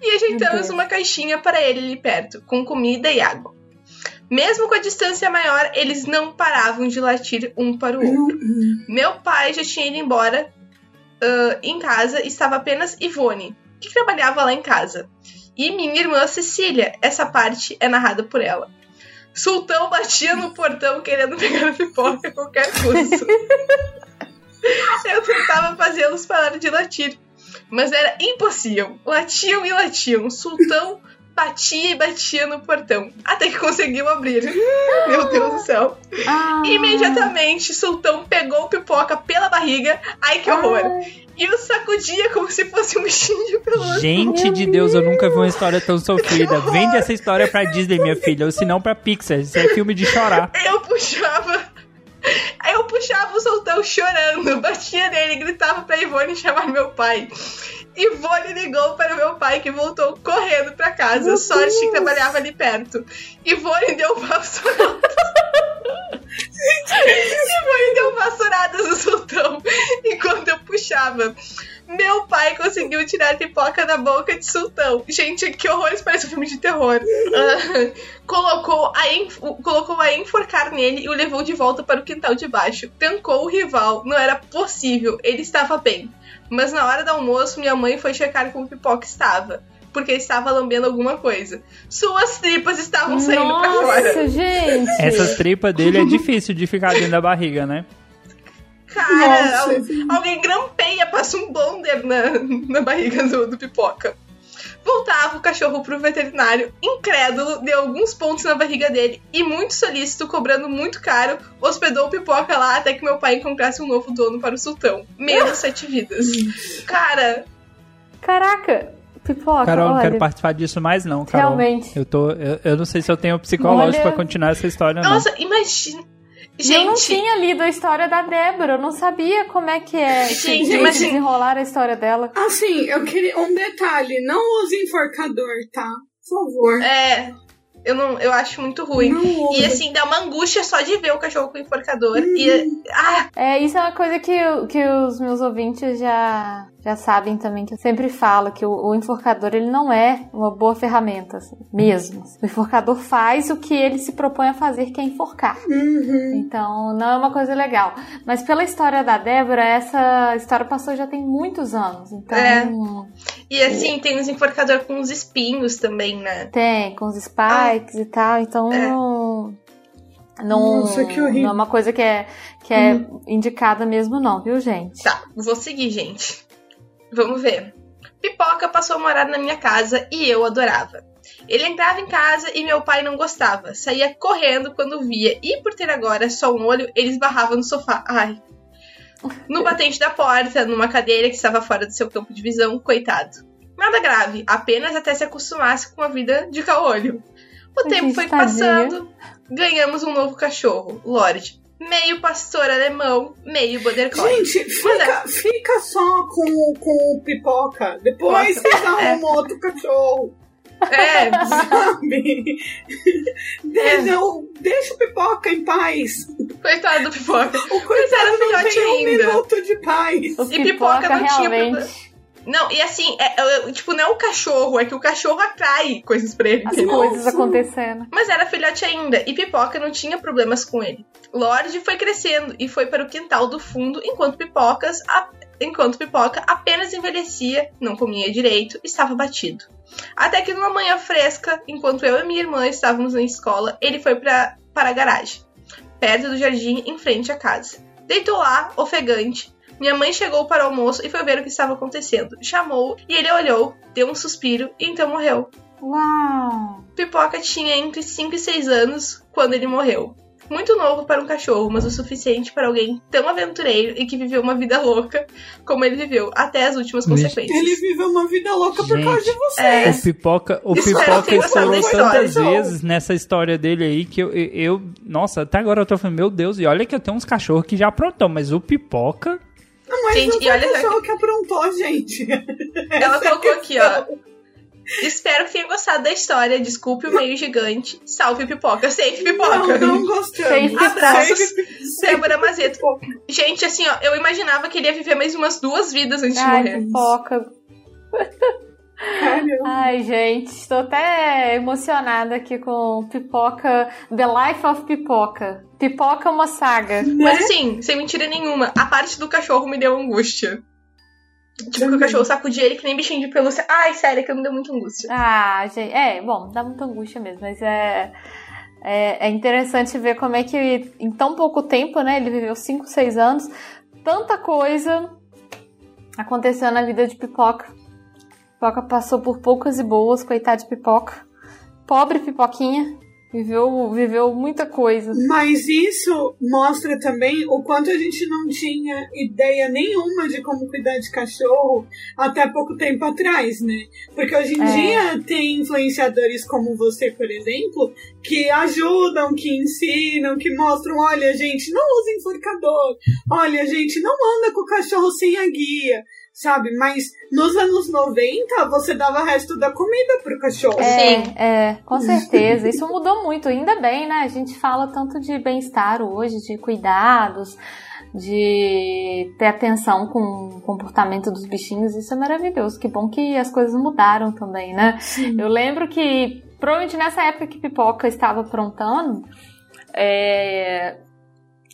E ajeitamos uma caixinha para ele ali perto, com comida e água. Mesmo com a distância maior, eles não paravam de latir um para o outro. Meu pai já tinha ido embora ah, em casa, estava apenas Ivone, que trabalhava lá em casa. E minha irmã Cecília, essa parte é narrada por ela. Sultão batia no portão querendo pegar a pipoca a qualquer custo. Eu tentava fazê-los parar de latir, mas era impossível. Latiam e latiam. Sultão batia e batia no portão, até que conseguiu abrir. Meu Deus do céu. Ah, Imediatamente, Sultão pegou o pipoca pela barriga. Ai, que horror! E o sacudia como se fosse um bichinho de pelúcia. Gente de Deus, eu nunca vi uma história tão sofrida. Vende essa história pra Disney, minha filha, ou se não pra Pixar. Isso é filme de chorar. Eu puxava. Eu puxava o Sultão chorando, batia nele, gritava pra Ivone chamar meu pai. Ivone ligou para meu pai que voltou correndo para casa. Meu Sorte Deus. que trabalhava ali perto. Ivone deu vassouradas. Ivone deu vassouradas no sultão enquanto eu puxava. Meu pai conseguiu tirar a pipoca da boca de sultão. Gente, que horror, isso parece um filme de terror. Uh, colocou, a colocou a enforcar nele e o levou de volta para o quintal de baixo. Tancou o rival. Não era possível. Ele estava bem. Mas na hora do almoço, minha mãe foi checar como o pipoca estava. Porque estava lambendo alguma coisa. Suas tripas estavam saindo Nossa, pra fora. Nossa, gente! Essas tripas dele é difícil de ficar dentro da barriga, né? Cara, alguém grampeia, passa um bonder na, na barriga do, do pipoca. Voltava o cachorro pro veterinário, incrédulo, deu alguns pontos na barriga dele e, muito solícito, cobrando muito caro, hospedou o pipoca lá até que meu pai encontrasse um novo dono para o sultão. Menos sete vidas. Cara. Caraca, pipoca. Carol, olha, não quero participar disso mais, não, Carol. Realmente. Eu, tô, eu, eu não sei se eu tenho psicológico olha... pra continuar essa história, não. Nossa, imagina. Gente, eu não tinha lido a história da Débora, eu não sabia como é que é gente, que mas... desenrolar a história dela. Assim, eu queria um detalhe, não use enforcador, tá? Por favor. É, eu não, eu acho muito ruim. Não. E assim, dá uma angústia só de ver o cachorro com enforcador. Uhum. E, ah. É, isso é uma coisa que, que os meus ouvintes já, já sabem também, que eu sempre falo, que o, o enforcador ele não é uma boa ferramenta, assim, mesmo. O enforcador faz o que ele se propõe a fazer, que é enforcar. Uhum. Então, não é uma coisa legal. Mas pela história da Débora, essa história passou já tem muitos anos. Então. É. E assim, tem uns enforcador com uns espinhos também, né? Tem, com os spikes ah. e tal. Então. É. Não, Nossa, não é uma coisa que é, que é hum. indicada mesmo, não, viu, gente? Tá, vou seguir, gente. Vamos ver. Pipoca passou a morar na minha casa e eu adorava. Ele entrava em casa e meu pai não gostava. Saía correndo quando via e por ter agora só um olho, ele esbarrava no sofá. Ai. No batente da porta, numa cadeira que estava fora do seu campo de visão, coitado. Nada grave, apenas até se acostumasse com a vida de caolho. O tempo foi passando, ganhamos um novo cachorro, Lorde meio pastor alemão, meio border collie. Gente, fica, é. fica só com, com o pipoca. Depois você dá é. um outro cachorro. É, sabe? Deixa, é. deixa o pipoca em paz. Coitado do pipoca. O coitado não tem um ainda. minuto de paz. O e pipoca, pipoca não realmente... tinha. Não, e assim, é, é, tipo, não é o cachorro, é que o cachorro atrai coisas pra ele. As coisas acontecendo. Mas era filhote ainda, e Pipoca não tinha problemas com ele. Lorde foi crescendo e foi para o quintal do fundo, enquanto Pipocas, a... enquanto Pipoca apenas envelhecia, não comia direito, estava batido. Até que numa manhã fresca, enquanto eu e minha irmã estávamos na escola, ele foi pra... para a garagem, perto do jardim em frente à casa. Deitou lá, ofegante, minha mãe chegou para o almoço e foi ver o que estava acontecendo. Chamou e ele olhou, deu um suspiro e então morreu. Uau! Pipoca tinha entre 5 e 6 anos quando ele morreu. Muito novo para um cachorro, mas o suficiente para alguém tão aventureiro e que viveu uma vida louca como ele viveu, até as últimas consequências. Ele viveu uma vida louca por causa de você. É. O Pipoca, o pipoca estourou tantas vezes nessa história dele aí que eu, eu, eu, Nossa, até agora eu tô falando, meu Deus, e olha que eu tenho uns cachorros que já aprontou, mas o Pipoca não, mas gente, não foi a pessoa que aprontou, gente. Ela colocou aqui, ó. Espero que tenha gostado da história. Desculpe o meio gigante. Salve pipoca. Safe pipoca. Não, não gostei. Safe Abraços. Débora Mazeto. Gente, assim, ó, eu imaginava que ele ia viver mais umas duas vidas antes Ai, de morrer. Pipoca. Ai, gente, estou até emocionada aqui com Pipoca, The Life of Pipoca. Pipoca é uma saga. Mas assim, sem mentira nenhuma, a parte do cachorro me deu angústia. Tipo, que o cachorro sacudia ele que nem bichinho de pelúcia. Ai, sério, que me deu muita angústia. Ah, gente, é, bom, dá muita angústia mesmo, mas é, é, é interessante ver como é que em tão pouco tempo, né, ele viveu 5, 6 anos, tanta coisa aconteceu na vida de Pipoca. Pipoca passou por poucas e boas, coitada de Pipoca. Pobre Pipoquinha. Viveu, viveu muita coisa. Mas isso mostra também o quanto a gente não tinha ideia nenhuma de como cuidar de cachorro até pouco tempo atrás, né? Porque hoje em é. dia tem influenciadores como você, por exemplo, que ajudam, que ensinam, que mostram, olha, gente, não usa enforcador, olha, gente, não anda com o cachorro sem a guia, sabe? Mas nos anos 90, você dava o resto da comida pro cachorro. É, é, com certeza. Isso mudou muito, ainda bem, né? A gente fala tanto de bem-estar hoje, de cuidados, de ter atenção com o comportamento dos bichinhos, isso é maravilhoso. Que bom que as coisas mudaram também, né? Sim. Eu lembro que, provavelmente nessa época que Pipoca estava aprontando, é,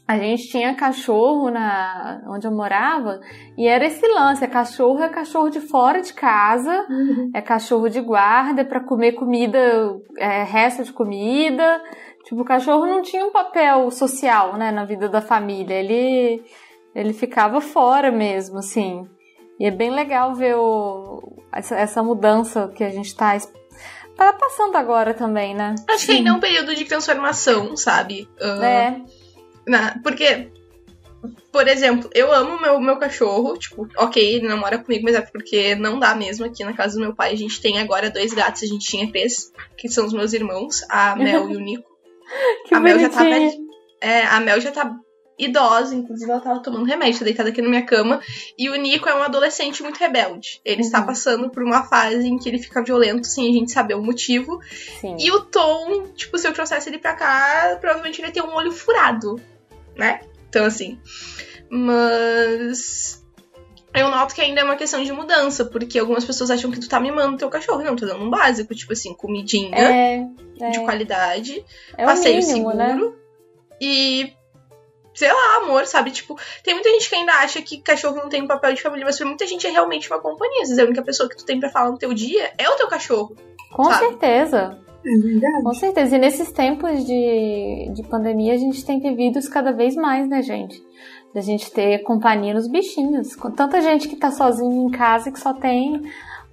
a gente tinha cachorro na onde eu morava e era esse lance, é cachorro é cachorro de fora de casa, uhum. é cachorro de guarda é para comer comida, é, resto de comida. Tipo, o cachorro não tinha um papel social, né, na vida da família. Ele ele ficava fora mesmo, assim. E é bem legal ver o, essa, essa mudança que a gente tá tá passando agora também, né? Acho que ainda é um período de transformação, sabe? Uh, é. Na, porque, por exemplo, eu amo meu, meu cachorro. Tipo, ok, ele não mora comigo, mas é porque não dá mesmo. Aqui na casa do meu pai a gente tem agora dois gatos, a gente tinha três, que são os meus irmãos, a Mel e o Nico. que a Mel já tá é, A Mel já tá idosa, inclusive ela tava tomando remédio, tá deitada aqui na minha cama. E o Nico é um adolescente muito rebelde. Ele uhum. está passando por uma fase em que ele fica violento sem a gente saber o motivo. Sim. E o Tom, tipo, se eu trouxesse ele pra cá, provavelmente ele ia ter um olho furado né? Então, assim. Mas. Eu noto que ainda é uma questão de mudança, porque algumas pessoas acham que tu tá mimando teu cachorro. Não, tô dando um básico, tipo assim, comidinha é, é. de qualidade, é passeio mínimo, né? seguro né? e sei lá, amor, sabe? Tipo, tem muita gente que ainda acha que cachorro não tem um papel de família, mas pra muita gente é realmente uma companhia. Às vezes a única pessoa que tu tem pra falar no teu dia é o teu cachorro. Com sabe? certeza. É verdade. Com certeza. E nesses tempos de, de pandemia, a gente tem vivido isso cada vez mais, né, gente? Da gente ter companhia nos bichinhos. Com tanta gente que tá sozinha em casa que só tem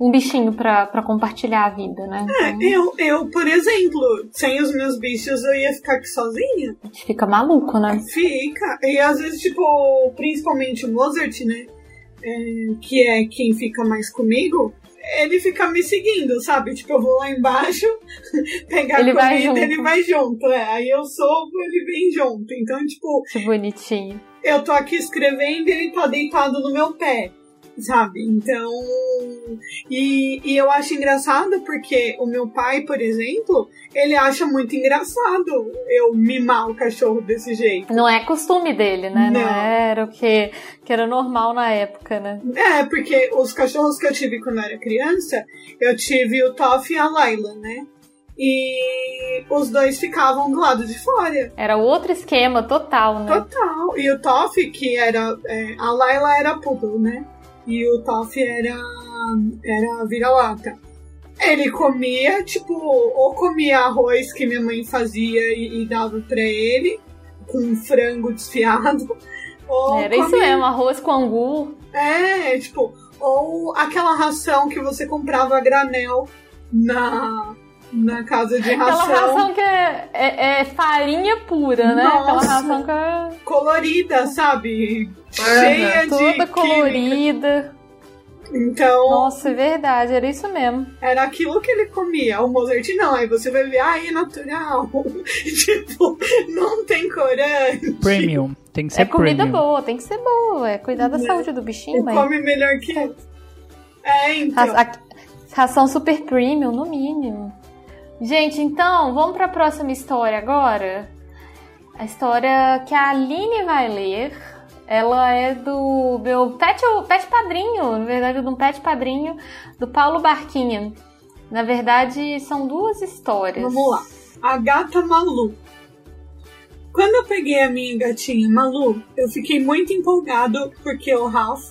um bichinho para compartilhar a vida, né? É, então... eu, eu, por exemplo, sem os meus bichos eu ia ficar aqui sozinha. A gente fica maluco, né? Fica. E às vezes, tipo, principalmente o Mozart, né? É, que é quem fica mais comigo, ele fica me seguindo, sabe? Tipo, eu vou lá embaixo pegar ele comida, vai ele vai junto. É. Aí eu sobo, ele vem junto. Então, tipo. Que bonitinho. Eu tô aqui escrevendo e ele tá deitado no meu pé sabe? Então. E, e eu acho engraçado porque o meu pai, por exemplo, ele acha muito engraçado eu mimar o cachorro desse jeito. Não é costume dele, né? Não, Não era o que, que era normal na época, né? É, porque os cachorros que eu tive quando eu era criança, eu tive o Toff e a Laila, né? E os dois ficavam do lado de fora. Era outro esquema total, né? Total. E o Toff, que era. É, a Laila era poodle, né? E o Toff era, era vira-lata. Ele comia, tipo, ou comia arroz que minha mãe fazia e, e dava pra ele, com frango desfiado. Ou era comia... isso mesmo, arroz com angu. É, tipo, ou aquela ração que você comprava a granel na, na casa de ração. Aquela ração que é, é, é farinha pura, né? Nossa, Aquela ração que é... Colorida, sabe? Cheia uhum. de. Toda colorida. Então. Nossa, é verdade, era isso mesmo. Era aquilo que ele comia. O Mozart não. Aí você vai ver, ah, é natural. tipo, não tem corante. Premium. Tem que ser É comida premium. boa, tem que ser boa. É cuidar da é. saúde do bichinho, Ele come melhor que. É, então. Ração super premium, no mínimo. Gente, então, vamos para a próxima história agora. A história que a Aline vai ler. Ela é do meu pet, pet padrinho, na verdade, de um pet padrinho do Paulo Barquinha. Na verdade, são duas histórias. Vamos lá. A gata Malu. Quando eu peguei a minha gatinha Malu, eu fiquei muito empolgado porque o Ralph,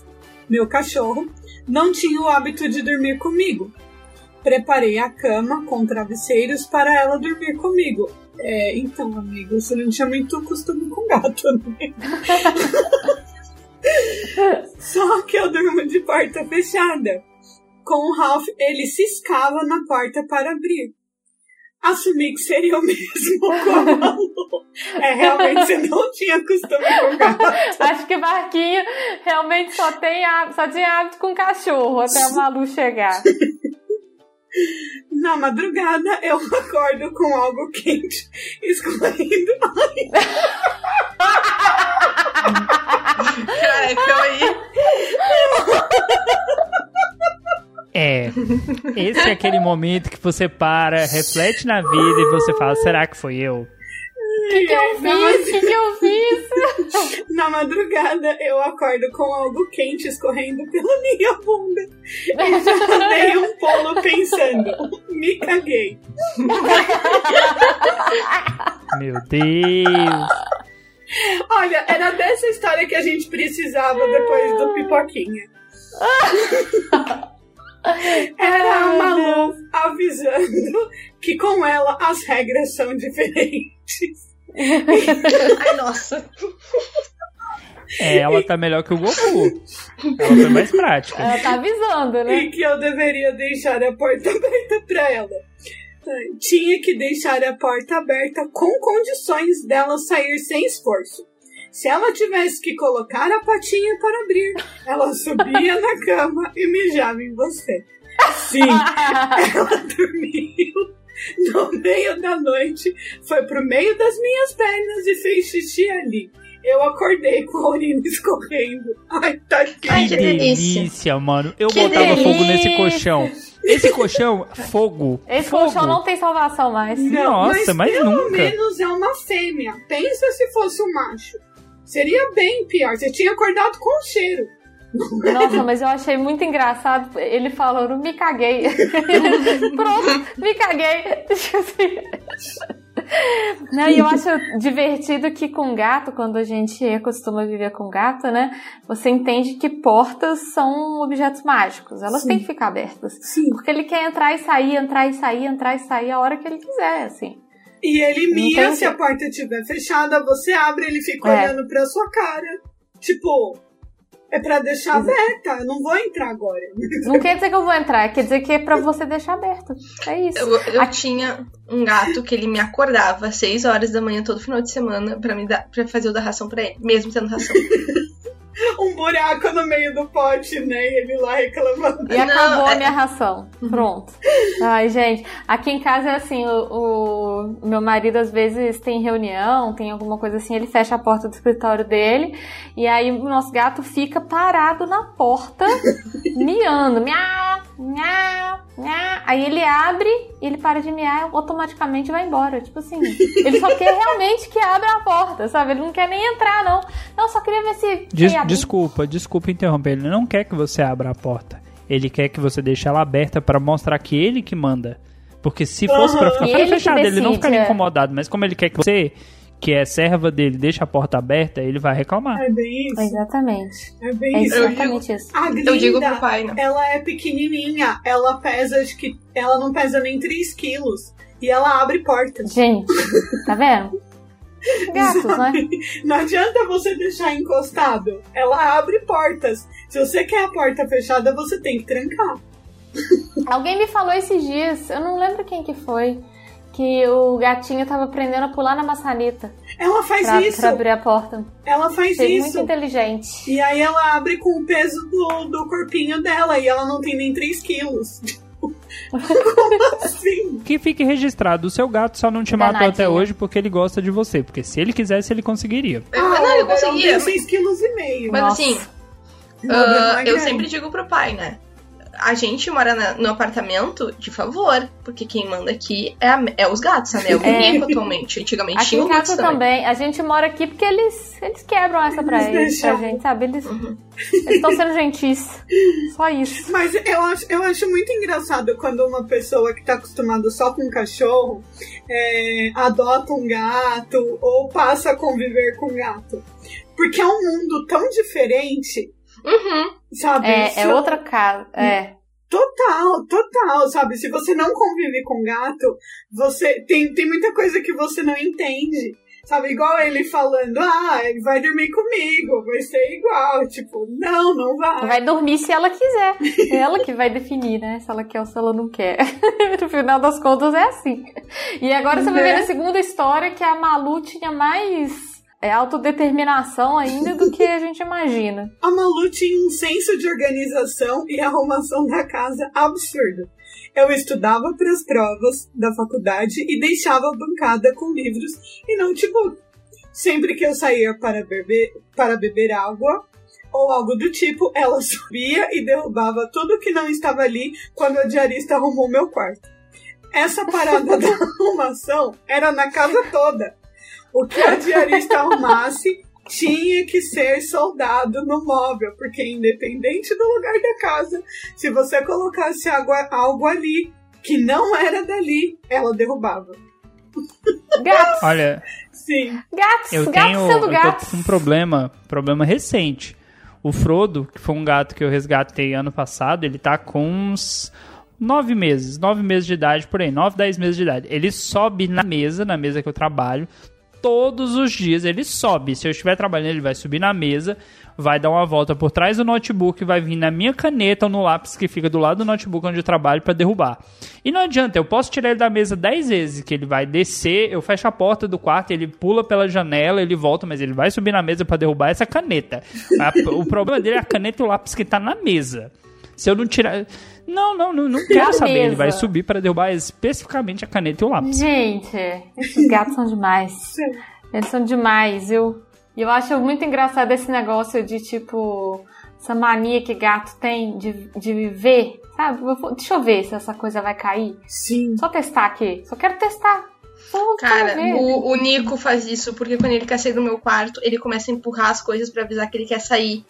meu cachorro, não tinha o hábito de dormir comigo. Preparei a cama com travesseiros para ela dormir comigo. É, então, amigo, você não tinha muito costume com gato, né? Só que eu durmo de porta fechada. Com o Ralph, ele ciscava na porta para abrir. Assumi que seria o mesmo com a Malu. É, realmente você não tinha costume com gato. Acho que Barquinho realmente só, tem, só tinha hábito com cachorro até a Malu chegar. Na madrugada eu acordo com algo quente escorrendo. Cara, calma aí. É. Esse é aquele momento que você para, reflete na vida e você fala: será que foi eu? O que, que eu fiz? O que, que eu fiz? Na madrugada eu acordo com algo quente escorrendo pela minha bunda. E já dei um pulo pensando: me caguei. Meu Deus. Olha, era dessa história que a gente precisava depois do pipoquinha. Era a Malu avisando que com ela as regras são diferentes. Ai, nossa. É, ela tá melhor que o Goku. Ela foi mais prática. Ela tá avisando, né? E que eu deveria deixar a porta aberta pra ela. Tinha que deixar a porta aberta com condições dela sair sem esforço. Se ela tivesse que colocar a patinha para abrir, ela subia na cama e mijava em você. Sim, ela dormiu no meio da noite, foi pro meio das minhas pernas e fez xixi ali. Eu acordei com a urina escorrendo. Ai, tá Ai, Que que delícia. delícia, mano. Eu Que botava delícia. fogo nesse colchão. Esse colchão, fogo. Esse fogo. colchão não tem salvação mais. Nossa, mas pelo nunca. menos é uma fêmea. Pensa se fosse um macho. Seria bem pior. Você tinha acordado com o cheiro. Nossa, mas eu achei muito engraçado ele falando, me caguei. Pronto, me caguei. Não, e eu acho divertido que com gato, quando a gente acostuma viver com gato, né? Você entende que portas são objetos mágicos. Elas Sim. têm que ficar abertas. Sim. Porque ele quer entrar e sair, entrar e sair, entrar e sair a hora que ele quiser, assim. E ele tem se a porta estiver fechada, você abre, ele fica É. olhando pra sua cara. Tipo, é pra deixar aberta. Eu não vou entrar agora. Não quer dizer que eu vou entrar, quer dizer que é pra você deixar aberto. É isso. Eu, eu tinha um gato que ele me acordava às 6 horas da manhã todo final de semana pra, me dar, pra fazer o da ração pra ele, mesmo tendo ração. Um buraco no meio do pote, né? E ele lá reclamando. E Não, acabou é- a minha ração. Pronto. Ai, gente, aqui em casa é assim, o, o meu marido às vezes tem reunião, tem alguma coisa assim, ele fecha a porta do escritório dele e aí o nosso gato fica parado na porta, miando, miau, miau, miau. Aí ele abre, ele para de miar, automaticamente vai embora. Tipo assim, ele só quer realmente que abra a porta, sabe? Ele não quer nem entrar, não. Não, só queria ver se... Des-. Desculpa, desculpa interromper. Ele não quer que você abra a porta. Ele quer que você deixe ela aberta pra mostrar que ele que manda. Porque se fosse pra ficar ele fechada, ele não ficaria é. incomodado. Mas como ele quer que você, que é serva dele, deixe a porta aberta, ele vai reclamar. É bem isso. Exatamente. É bem É isso. exatamente isso. A Glinda, Eu digo pro pai, né? ela é pequenininha. Ela pesa, acho que ela não pesa nem 3 quilos. E ela abre portas. Gente, tá vendo? Gatos, né? Não adianta você deixar encostado. Ela abre portas. Se você quer a porta fechada, você tem que trancar. Alguém me falou esses dias, eu não lembro quem que foi, que o gatinho tava aprendendo a pular na maçaneta Ela faz pra, isso. pra abrir a porta. Ela faz Achei isso. muito inteligente. E aí ela abre com o peso do, do corpinho dela. E ela não tem nem 3 quilos. Como assim? Que fique registrado, o seu gato só não te matou Danadinha. até hoje porque ele gosta de você. Porque se ele quisesse, ele conseguiria. Eu, não, eu conseguia. Ela tem 6 quilos e meio. Mas Nossa. assim, ah, é eu sempre digo pro pai, né? A gente mora na- no apartamento de favor, porque quem manda aqui é, a- é os gatos, né? É o boneco atualmente. Antigamente Aqui tinha o gatos casa também. também, a gente mora aqui porque eles, eles quebram essa pra, Eles eles, pra gente, sabe? Eles Uhum. estão sendo gentis. Só isso. Mas eu acho, eu acho muito engraçado quando uma pessoa que tá acostumada só com cachorro é, adota um gato ou passa a conviver com gato. Porque é um mundo tão diferente, Uhum. sabe? É, é São- outra casa. É. Total, total, sabe? Se você não convive com gato, você tem, tem muita coisa que você não entende. Sabe, igual ele falando, ah, ele vai dormir comigo, vai ser igual. Tipo, não, não vai. Vai dormir se ela quiser. É ela que vai definir, né? Se ela quer ou se ela não quer. no final das contas é assim. E agora você vai ver Né? na segunda história que a Malu tinha mais é autodeterminação ainda do que a gente imagina. A Malu tinha um senso de organização e arrumação da casa absurdo. Eu estudava para as provas da faculdade e deixava a bancada com livros e não tipo sempre que eu saía para beber para beber água ou algo do tipo, ela subia e derrubava tudo que não estava ali quando a diarista arrumou meu quarto. Essa parada da arrumação era na casa toda. O que a diarista arrumasse tinha que ser soldado no móvel, porque independente do lugar da casa, se você colocasse água, algo ali que não era dali, ela derrubava. Gatos! Olha, Sim. Gatos! eu gatos tenho sendo eu gatos! tô com um problema, problema recente. O Frodo, que foi um gato que eu resgatei ano passado, ele tá com uns nove meses, nove meses de idade por aí, nove, dez meses de idade. Ele sobe na mesa, na mesa que eu trabalho, todos os dias ele sobe. Se eu estiver trabalhando, ele vai subir na mesa, vai dar uma volta por trás do notebook, vai vir na minha caneta ou no lápis que fica do lado do notebook onde eu trabalho para derrubar. E não adianta, eu posso tirar ele da mesa 10 vezes, que ele vai descer, eu fecho a porta do quarto, ele pula pela janela, ele volta, mas ele vai subir na mesa para derrubar essa caneta. A- o problema dele é a caneta e o lápis que tá na mesa. Se eu não tirar. Não, não, não, não quero saber. Ele vai subir para derrubar especificamente a caneta e o lápis. Gente, esses gatos são demais. Eles são demais. Eu, eu acho muito engraçado esse negócio de tipo. Essa mania que gato tem de, de ver, sabe? Eu Deixa eu ver se essa coisa vai cair. Sim. Só testar aqui. Só quero testar. Só Cara, o, o Nico faz isso porque quando ele quer sair do meu quarto, ele começa a empurrar as coisas pra avisar que ele quer sair.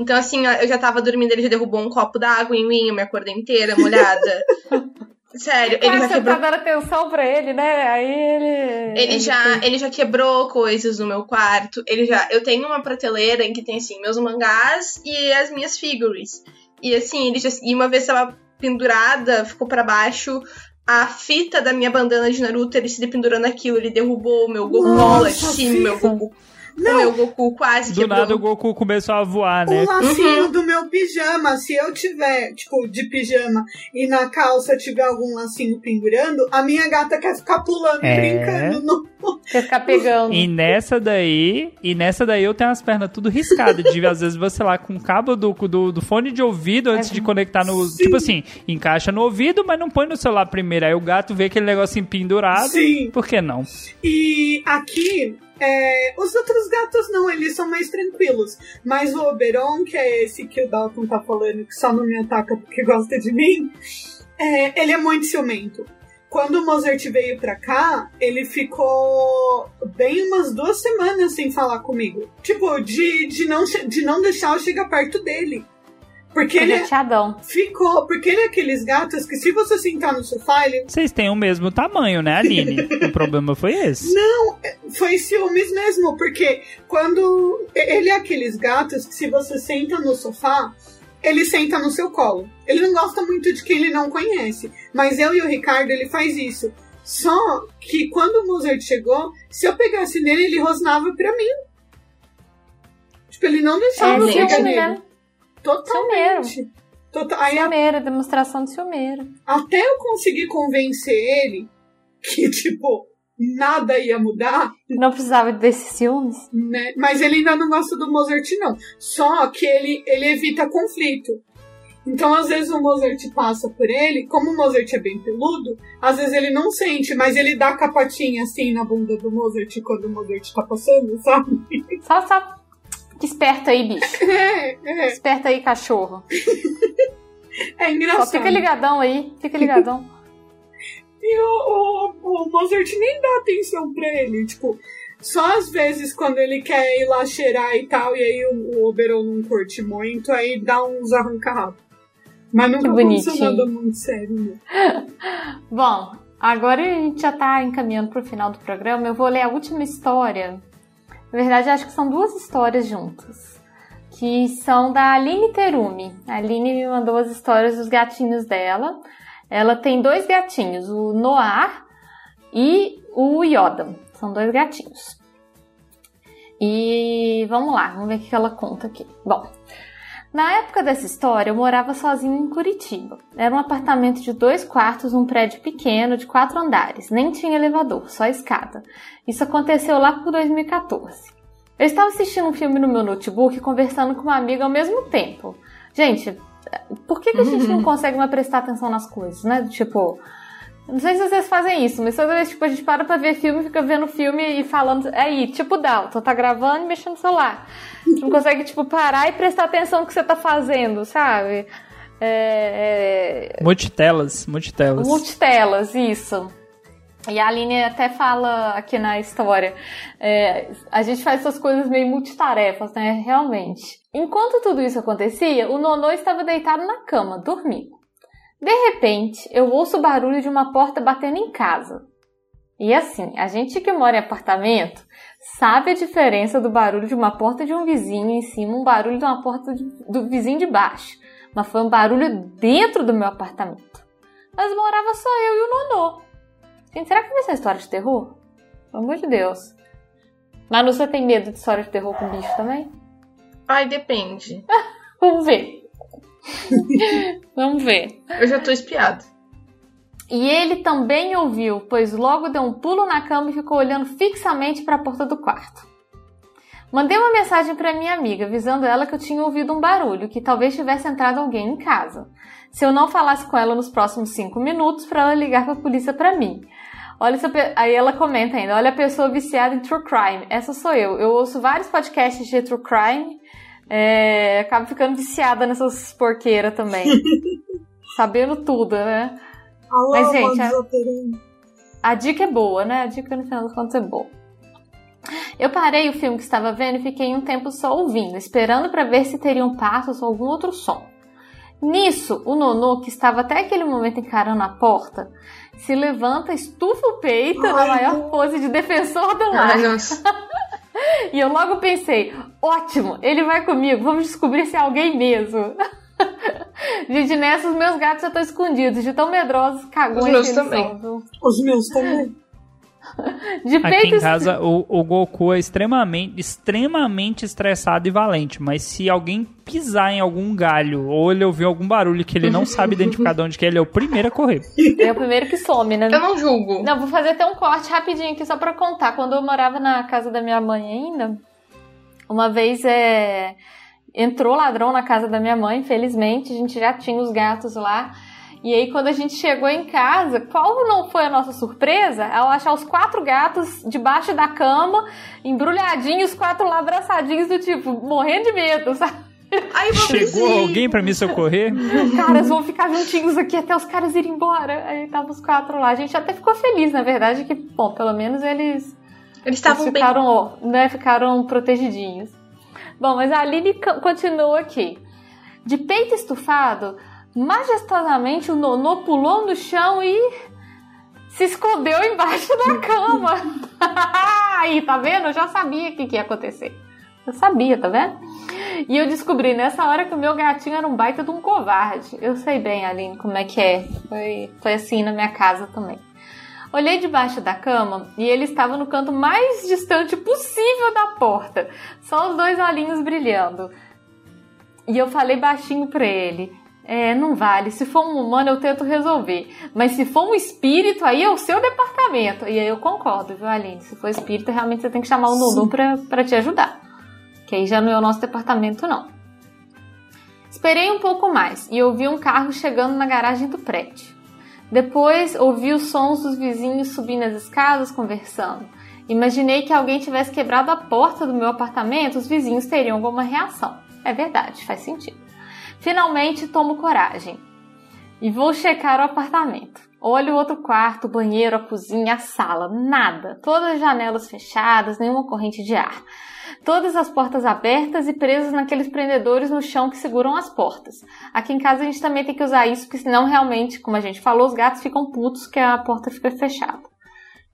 Então, assim, eu já tava dormindo, ele já derrubou um copo d'água em mim, eu me acordei inteira, molhada. Sério, ele já você quebrou. tá dando atenção pra ele, né? Aí ele. Ele já, ele já quebrou coisas no meu quarto. Ele já, eu tenho uma prateleira em que tem assim meus mangás e as minhas figures. E assim, ele já, e uma vez tava pendurada, ficou pra baixo a fita da minha bandana de Naruto, ele se pendurou naquilo, ele derrubou o meu Goku lá de cima, meu fita. Goku. O meu Goku quase Do quebrou. nada o Goku começou a voar, né? O lacinho do meu pijama, se eu tiver, tipo, de pijama e na calça tiver algum lacinho pendurando, a minha gata quer ficar pulando, É. brincando no. Quer ficar pegando. E nessa daí, e nessa daí eu tenho as pernas tudo riscadas. De às vezes você lá com o cabo do, do, do fone de ouvido antes de conectar no. Sim. Tipo assim, encaixa no ouvido, mas não põe no celular primeiro. Aí o gato vê aquele negocinho pendurado. Sim. Por que não? E aqui, é, os outros gatos não, eles são mais tranquilos. Mas o Oberon, que é esse que o Dalton tá falando, que só não me ataca porque gosta de mim, é, ele é muito ciumento. Quando o Mozart veio pra cá, ele ficou bem umas duas semanas sem falar comigo. Tipo, de, de, não, de não deixar eu chegar perto dele. Porque Ele ele é ficou. Porque ele é aqueles gatos que se você sentar no sofá, ele Vocês têm o mesmo tamanho, né, Aline? o problema foi esse. foi ciúmes mesmo, porque quando ele é aqueles gatos que se você senta no sofá, ele senta no seu colo. Ele não gosta muito de quem ele não conhece, mas eu e o Ricardo ele faz isso. Só que quando o Mozart chegou, se eu pegasse nele, ele rosnava pra mim. Tipo, ele não deixava É eu pegar nele. né? Totalmente. Tota- Aí, a- Ciumeiro, demonstração de ciumeiro. até eu conseguir convencer ele que, tipo, nada ia mudar, Não precisava desses ciúmes. né? Mas ele ainda não gosta do Mozart, não. Só que ele, ele evita conflito. Então, às vezes, o Mozart passa por ele, como o Mozart é bem peludo, às vezes ele não sente, mas ele dá a capatinha assim na bunda do Mozart quando o Mozart tá passando, sabe? Só, só. Esperta aí, bicho. É, é, Esperta aí, cachorro. é Só engraçado. fica ligadão aí. Fica ligadão. E o, o, o Mozart nem dá atenção pra ele, tipo, só às vezes quando ele quer ir lá cheirar e tal, e aí o, o Oberon não curte muito, aí dá uns arranca Mas nunca aconteceu nada muito sério, né? Bom, agora a gente já tá encaminhando pro final do programa. Eu vou ler a última história. Na verdade, acho que são duas histórias juntas. Que são da Aline Terumi. A Aline me mandou as histórias dos gatinhos dela. Ela tem dois gatinhos, o Noir e o Yoda. São dois gatinhos. E vamos lá, vamos ver o que ela conta aqui. Bom, na época dessa história, eu morava sozinho em Curitiba. Era um apartamento de dois quartos, um prédio pequeno, de quatro andares. Nem tinha elevador, só escada. Isso aconteceu lá por 2014. Eu estava assistindo um filme no meu notebook conversando com uma amiga ao mesmo tempo. Gente, por que, que a gente não consegue mais prestar atenção nas coisas, né? Tipo, não sei se vocês fazem isso, mas toda vez tipo, a gente para pra ver filme, fica vendo filme e falando. Aí, tipo, Dalton, tá gravando e mexendo no celular. Você não consegue, tipo, parar e prestar atenção no que você tá fazendo, sabe? É, é... Multitelas, multitelas. Multitelas, isso. E a Aline até fala aqui na história, é, a gente faz essas coisas meio multitarefas, né? Realmente. Enquanto tudo isso acontecia, o Nonô estava deitado na cama, dormindo. De repente, eu ouço o barulho de uma porta batendo em casa. E assim, a gente que mora em apartamento sabe a diferença do barulho de uma porta de um vizinho em cima, um barulho de uma porta de, do vizinho de baixo. Mas foi um barulho dentro do meu apartamento. Mas morava só eu e o Nonô. Gente, será que vai ser história de terror? Pelo amor de Deus. Manu, você tem medo de história de terror com bicho também? Ai, depende. Vamos ver. Vamos ver. Eu já tô espiado. E ele também ouviu, pois logo deu um pulo na cama e ficou olhando fixamente para a porta do quarto. Mandei uma mensagem para minha amiga, avisando ela que eu tinha ouvido um barulho, que talvez tivesse entrado alguém em casa. Se eu não falasse com ela nos próximos cinco minutos, para ela ligar para a polícia para mim. Olha, aí ela comenta ainda: olha a pessoa viciada em true crime. Essa sou eu. Eu ouço vários podcasts de true crime. É, acabo ficando viciada nessas porqueiras também. Sabendo tudo, né? Alô, Mas, gente, a, a dica é boa, né? A dica no final das contas é boa. Eu parei o filme que estava vendo e fiquei um tempo só ouvindo, esperando para ver se teriam passos ou algum outro som. Nisso, o Nonô, que estava até aquele momento encarando a porta, se levanta, estufa o peito Ai, na maior pose de defensor do lar. e eu logo pensei, ótimo, ele vai comigo, vamos descobrir se é alguém mesmo. Gente, nessa os meus gatos já estão escondidos, de tão medrosos, cagões os meus também. São. Os meus também. De Aqui em casa, o, o, Goku é extremamente, extremamente estressado e valente, mas se alguém pisar em algum galho ou ele ouvir algum barulho que ele não sabe identificar de onde que é, ele é o primeiro a correr. É o primeiro que some, né? Eu não julgo. Não, vou fazer até um corte rapidinho aqui só pra contar. Quando eu morava na casa da minha mãe ainda, uma vez é... entrou ladrão na casa da minha mãe, infelizmente, a gente já tinha os gatos lá. E aí, quando a gente chegou em casa, qual não foi a nossa surpresa? Ao achar os quatro gatos debaixo da cama, embrulhadinhos, quatro lá abraçadinhos, do tipo, morrendo de medo, sabe? Aí, Chegou alguém para me socorrer? Caras, vão ficar juntinhos aqui até os caras irem embora. Aí tava os quatro lá. A gente até ficou feliz, na verdade, que, bom, pelo menos eles. Eles estavam ficaram, bem. Né, ficaram protegidinhos. Bom, mas a Aline continua aqui. De peito estufado, Majestosamente, o Nonô pulou no chão e se escondeu embaixo da cama. Aí, tá vendo? Eu já sabia o que, que ia acontecer. Eu sabia, tá vendo? E eu descobri nessa hora que o meu gatinho era um baita de um covarde. Eu sei bem, Aline, como é que é. Foi, foi assim na minha casa também. Olhei debaixo da cama e ele estava no canto mais distante possível da porta, só os dois olhinhos brilhando. E eu falei baixinho para ele: é, não vale. Se for um humano, eu tento resolver. Mas se for um espírito, aí é o seu departamento. E aí eu concordo, viu, Aline? Se for espírito, realmente você tem que chamar o Nuno pra, pra te ajudar. Que aí já não é o nosso departamento, não. Esperei um pouco mais e ouvi um carro chegando na garagem do prédio. Depois ouvi os sons dos vizinhos subindo as escadas conversando. Imaginei que alguém tivesse quebrado a porta do meu apartamento, os vizinhos teriam alguma reação. É verdade, faz sentido. Finalmente tomo coragem e vou checar o apartamento. Olho o outro quarto, o banheiro, a cozinha, a sala, nada. Todas as janelas fechadas, nenhuma corrente de ar. Todas as portas abertas e presas naqueles prendedores no chão que seguram as portas. Aqui em casa a gente também tem que usar isso, porque senão realmente, como a gente falou, os gatos ficam putos que a porta fica fechada.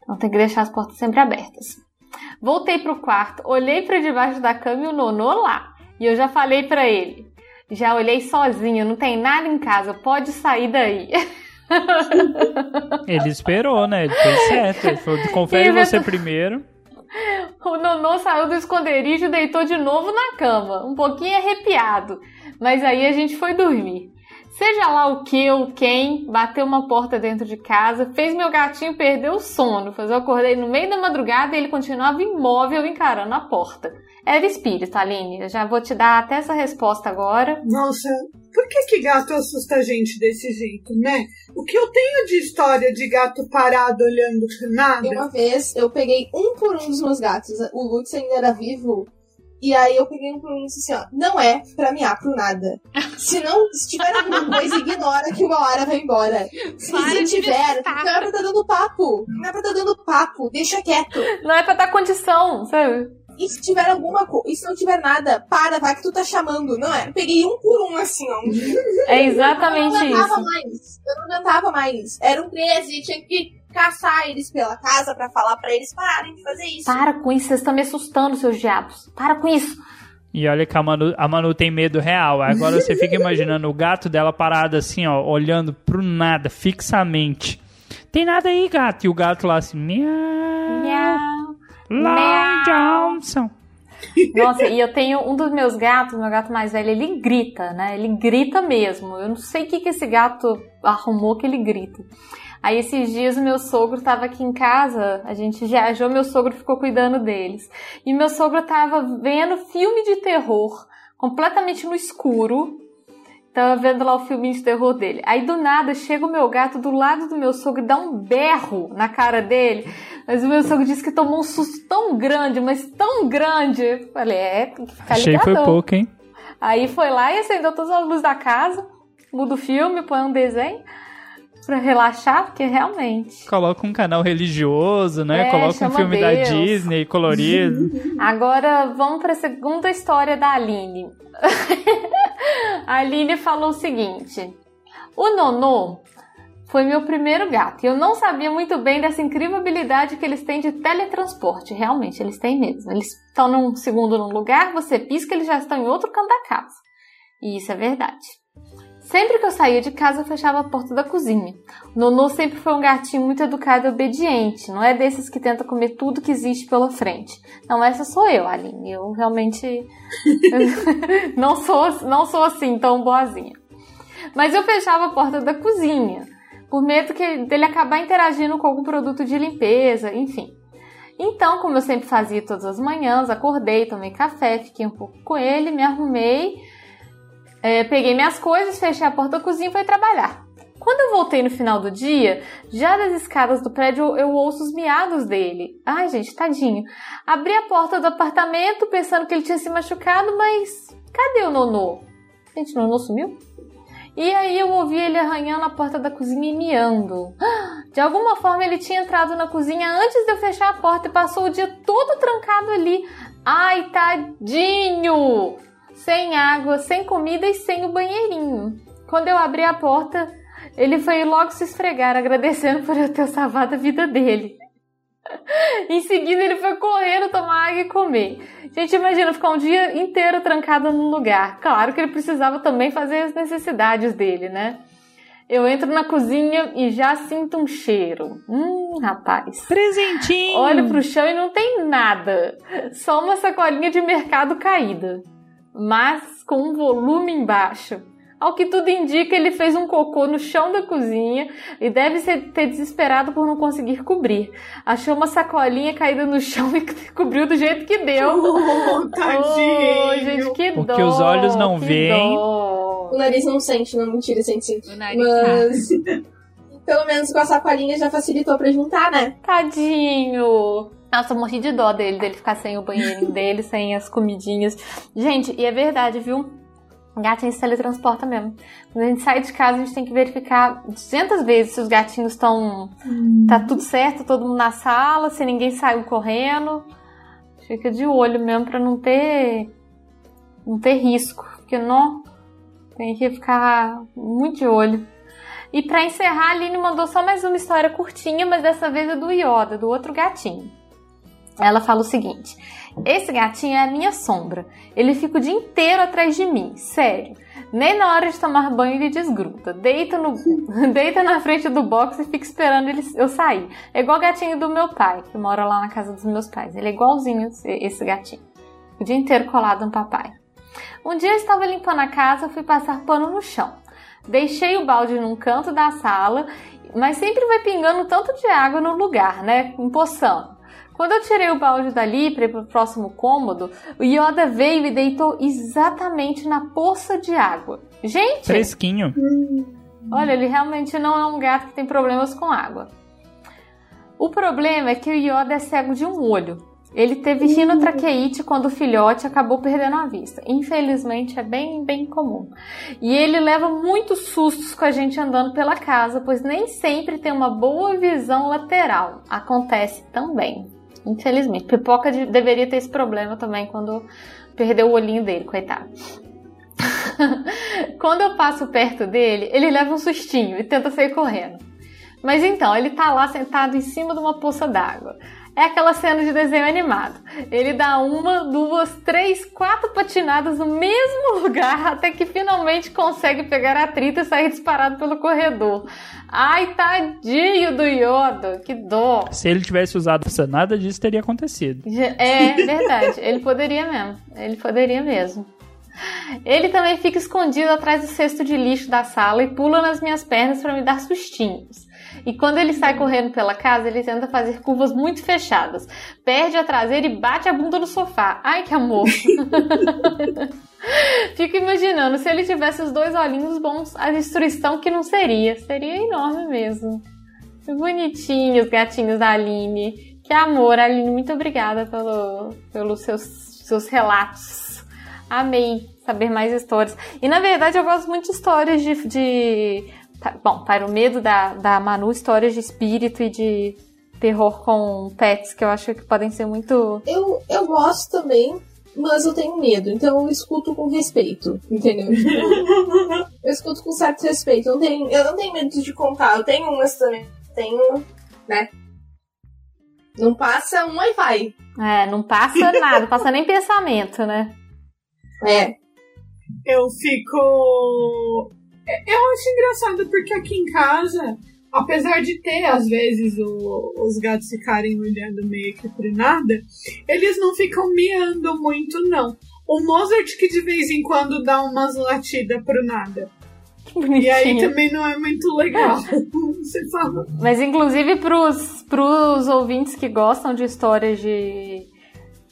Então tem que deixar as portas sempre abertas. Voltei pro quarto, olhei para debaixo da cama e o nonô lá. E eu já falei para ele: já olhei sozinho, não tem nada em casa, pode sair daí. Ele esperou, né? Ele fez certo. Ele falou, confere você primeiro. O Nonô saiu do esconderijo e deitou de novo na cama, um pouquinho arrepiado. Mas aí a gente foi dormir. Seja lá o que ou quem, bateu uma porta dentro de casa, fez meu gatinho perder o sono, pois eu acordei no meio da madrugada e ele continuava imóvel encarando a porta. Era espírito, Aline. Eu já vou te dar até essa resposta agora. Nossa, por que, que gato assusta a gente desse jeito, né? O que eu tenho de história de gato parado olhando pro nada? Uma vez eu peguei um por um dos meus gatos. O Lutz ainda era vivo. E aí eu peguei um por um e disse assim, ó, não é pra miar pro nada. Se não, se tiver alguma coisa, ignora que uma hora vai embora. Se, se tiver, não é pra estar tá dando papo. Não é pra estar tá dando papo. Deixa quieto. Não é pra dar condição, sabe? E se tiver alguma coisa, e se não tiver nada, para, vai que tu tá chamando. Não é? Peguei um por um assim, ó. É exatamente eu não isso. Mais. Eu não aguentava mais. Eram 13, tinha que caçar eles pela casa para falar para eles pararem de fazer isso. Para com isso, vocês estão me assustando, seus diabos. Para com isso. E olha que a Manu, a Manu tem medo real. Agora você fica imaginando o gato dela parado assim, ó, olhando pro nada, fixamente. Tem nada aí, gato. E o gato lá assim, miau. Miau. Long Johnson. Nossa, e eu tenho um dos meus gatos, meu gato mais velho, ele grita, né? Ele grita mesmo. Eu não sei o que, que esse gato arrumou que ele grita. Aí esses dias o meu sogro estava aqui em casa, a gente viajou, meu sogro ficou cuidando deles. E meu sogro estava vendo filme de terror, completamente no escuro, Tava vendo lá o filminho de terror dele. Aí do nada chega o meu gato do lado do meu sogro e dá um berro na cara dele. Mas o meu sogro disse que tomou um susto tão grande, mas tão grande. Falei, é, tem que ficar Achei ligadão. foi pouco, hein? Aí foi lá e acendeu todas as luzes da casa, muda o filme, põe um desenho pra relaxar, porque realmente. Coloca um canal religioso, né? É, Coloca um filme da Deus. Disney colorido. Agora vamos para a segunda história da Aline. a Aline falou o seguinte: O Nonô foi meu primeiro gato e eu não sabia muito bem dessa incrível habilidade que eles têm de teletransporte. Realmente, eles têm mesmo. Eles estão num segundo num lugar, você pisca, eles já estão em outro canto da casa. E isso é verdade. Sempre que eu saía de casa, eu fechava a porta da cozinha. O Nonô sempre foi um gatinho muito educado e obediente. Não é desses que tenta comer tudo que existe pela frente. Não, essa sou eu, Aline. Eu realmente não sou, não sou assim tão boazinha. Mas eu fechava a porta da cozinha, por medo que, dele acabar interagindo com algum produto de limpeza, enfim. Então, como eu sempre fazia todas as manhãs, acordei, tomei café, fiquei um pouco com ele, me arrumei é, peguei minhas coisas, fechei a porta da cozinha e fui trabalhar. Quando eu voltei no final do dia, já das escadas do prédio eu ouço os miados dele. Ai, gente, tadinho. Abri a porta do apartamento pensando que ele tinha se machucado, mas cadê o Nonô? Gente, o Nonô sumiu? E aí eu ouvi ele arranhando a porta da cozinha e miando. De alguma forma ele tinha entrado na cozinha antes de eu fechar a porta e passou o dia todo trancado ali. Ai, tadinho! Sem água, sem comida e sem o banheirinho. Quando eu abri a porta, ele foi logo se esfregar, agradecendo por eu ter salvado a vida dele. em seguida, ele foi correndo tomar água e comer. Gente, imagina ficar um dia inteiro trancado num lugar. Claro que ele precisava também fazer as necessidades dele, né? Eu entro na cozinha e já sinto um cheiro. Hum, rapaz. Presentinho! Olho pro chão e não tem nada. Só uma sacolinha de mercado caída mas com um volume embaixo. Ao que tudo indica, ele fez um cocô no chão da cozinha e deve ser, ter desesperado por não conseguir cobrir. Achou uma sacolinha caída no chão e cobriu do jeito que deu. Oh, tadinho. Oh, gente, que Porque dó, os olhos não veem. dó. O nariz não sente, não, mentira, sente sim. O nariz Mas pelo menos com a sacolinha já facilitou pra juntar, né? Tadinho. Nossa, eu morri de dó dele, dele ficar sem o banheirinho dele, sem as comidinhas. Gente, e é verdade, viu? Gatinho se teletransporta mesmo. Quando a gente sai de casa, a gente tem que verificar 200 vezes se os gatinhos estão. Tá tudo certo, todo mundo na sala, se ninguém saiu correndo. Fica de olho mesmo pra não ter. não ter risco. Porque não. Tem que ficar muito de olho. E pra encerrar, a Aline mandou só mais uma história curtinha, mas dessa vez é do Yoda, do outro gatinho. Ela fala o seguinte: Esse gatinho é a minha sombra. Ele fica o dia inteiro atrás de mim, sério. Nem na hora de tomar banho ele desgruda. Deita, no, deita na frente do box e fica esperando ele, eu sair. É igual o gatinho do meu pai, que mora lá na casa dos meus pais. Ele é igualzinho esse, gatinho. O dia inteiro colado no papai. Um dia eu estava limpando a casa, fui passar pano no chão. Deixei o balde num canto da sala, mas sempre vai pingando tanto de água no lugar, né? Empoçando. Quando eu tirei o balde dali para ir pro próximo cômodo, o Yoda veio e deitou exatamente na poça de água. Gente! Fresquinho. Olha, ele realmente não é um gato que tem problemas com água. O problema é que o Yoda é cego de um olho. Ele teve rinotraqueite quando o filhote acabou perdendo a vista. Infelizmente é bem, bem comum. E ele leva muitos sustos com a gente andando pela casa, pois nem sempre tem uma boa visão lateral. Acontece também. Infelizmente. Pipoca de- deveria ter esse problema também quando perdeu o olhinho dele, coitado. quando eu passo perto dele, ele leva um sustinho e tenta sair correndo. Mas então, ele tá lá sentado em cima de uma poça d'água. É aquela cena de desenho animado. Ele dá uma, duas, três, quatro patinadas no mesmo lugar até que finalmente consegue pegar a trita e sair disparado pelo corredor. Ai, tadinho do Yoda, que dó. Se ele tivesse usado essa, nada disso teria acontecido. É verdade, ele poderia mesmo. Ele poderia mesmo. Ele também fica escondido atrás do cesto de lixo da sala e pula nas minhas pernas para me dar sustinhos. E quando ele sai correndo pela casa, ele tenta fazer curvas muito fechadas. Perde a traseira e bate a bunda no sofá. Ai, que amor! Fico imaginando, se ele tivesse os dois olhinhos bons, a destruição que não seria. Seria enorme mesmo. Que bonitinho os gatinhos da Aline. Que amor, Aline. Muito obrigada pelo, pelos seus, seus relatos. Amei saber mais histórias. E na verdade eu gosto muito de histórias de. de bom, para o medo da, da Manu, histórias de espírito e de terror com pets, que eu acho que podem ser muito. Eu, eu gosto também, mas eu tenho medo, então eu escuto com respeito, entendeu? Eu escuto com certo respeito. Eu não, tenho, eu não tenho medo de contar. Eu tenho umas também. Tenho, né? Não passa um Wi-Fi. É, não passa nada, não passa nem pensamento, né? É. eu fico. Eu acho engraçado porque aqui em casa, apesar de ter às vezes o- os gatos ficarem olhando meio que por nada, eles não ficam miando muito, não. O Mozart que de vez em quando dá umas latidas pro nada. Que E aí bonitinho. também não é muito legal. Você fala. Mas inclusive pros, pros ouvintes que gostam de histórias de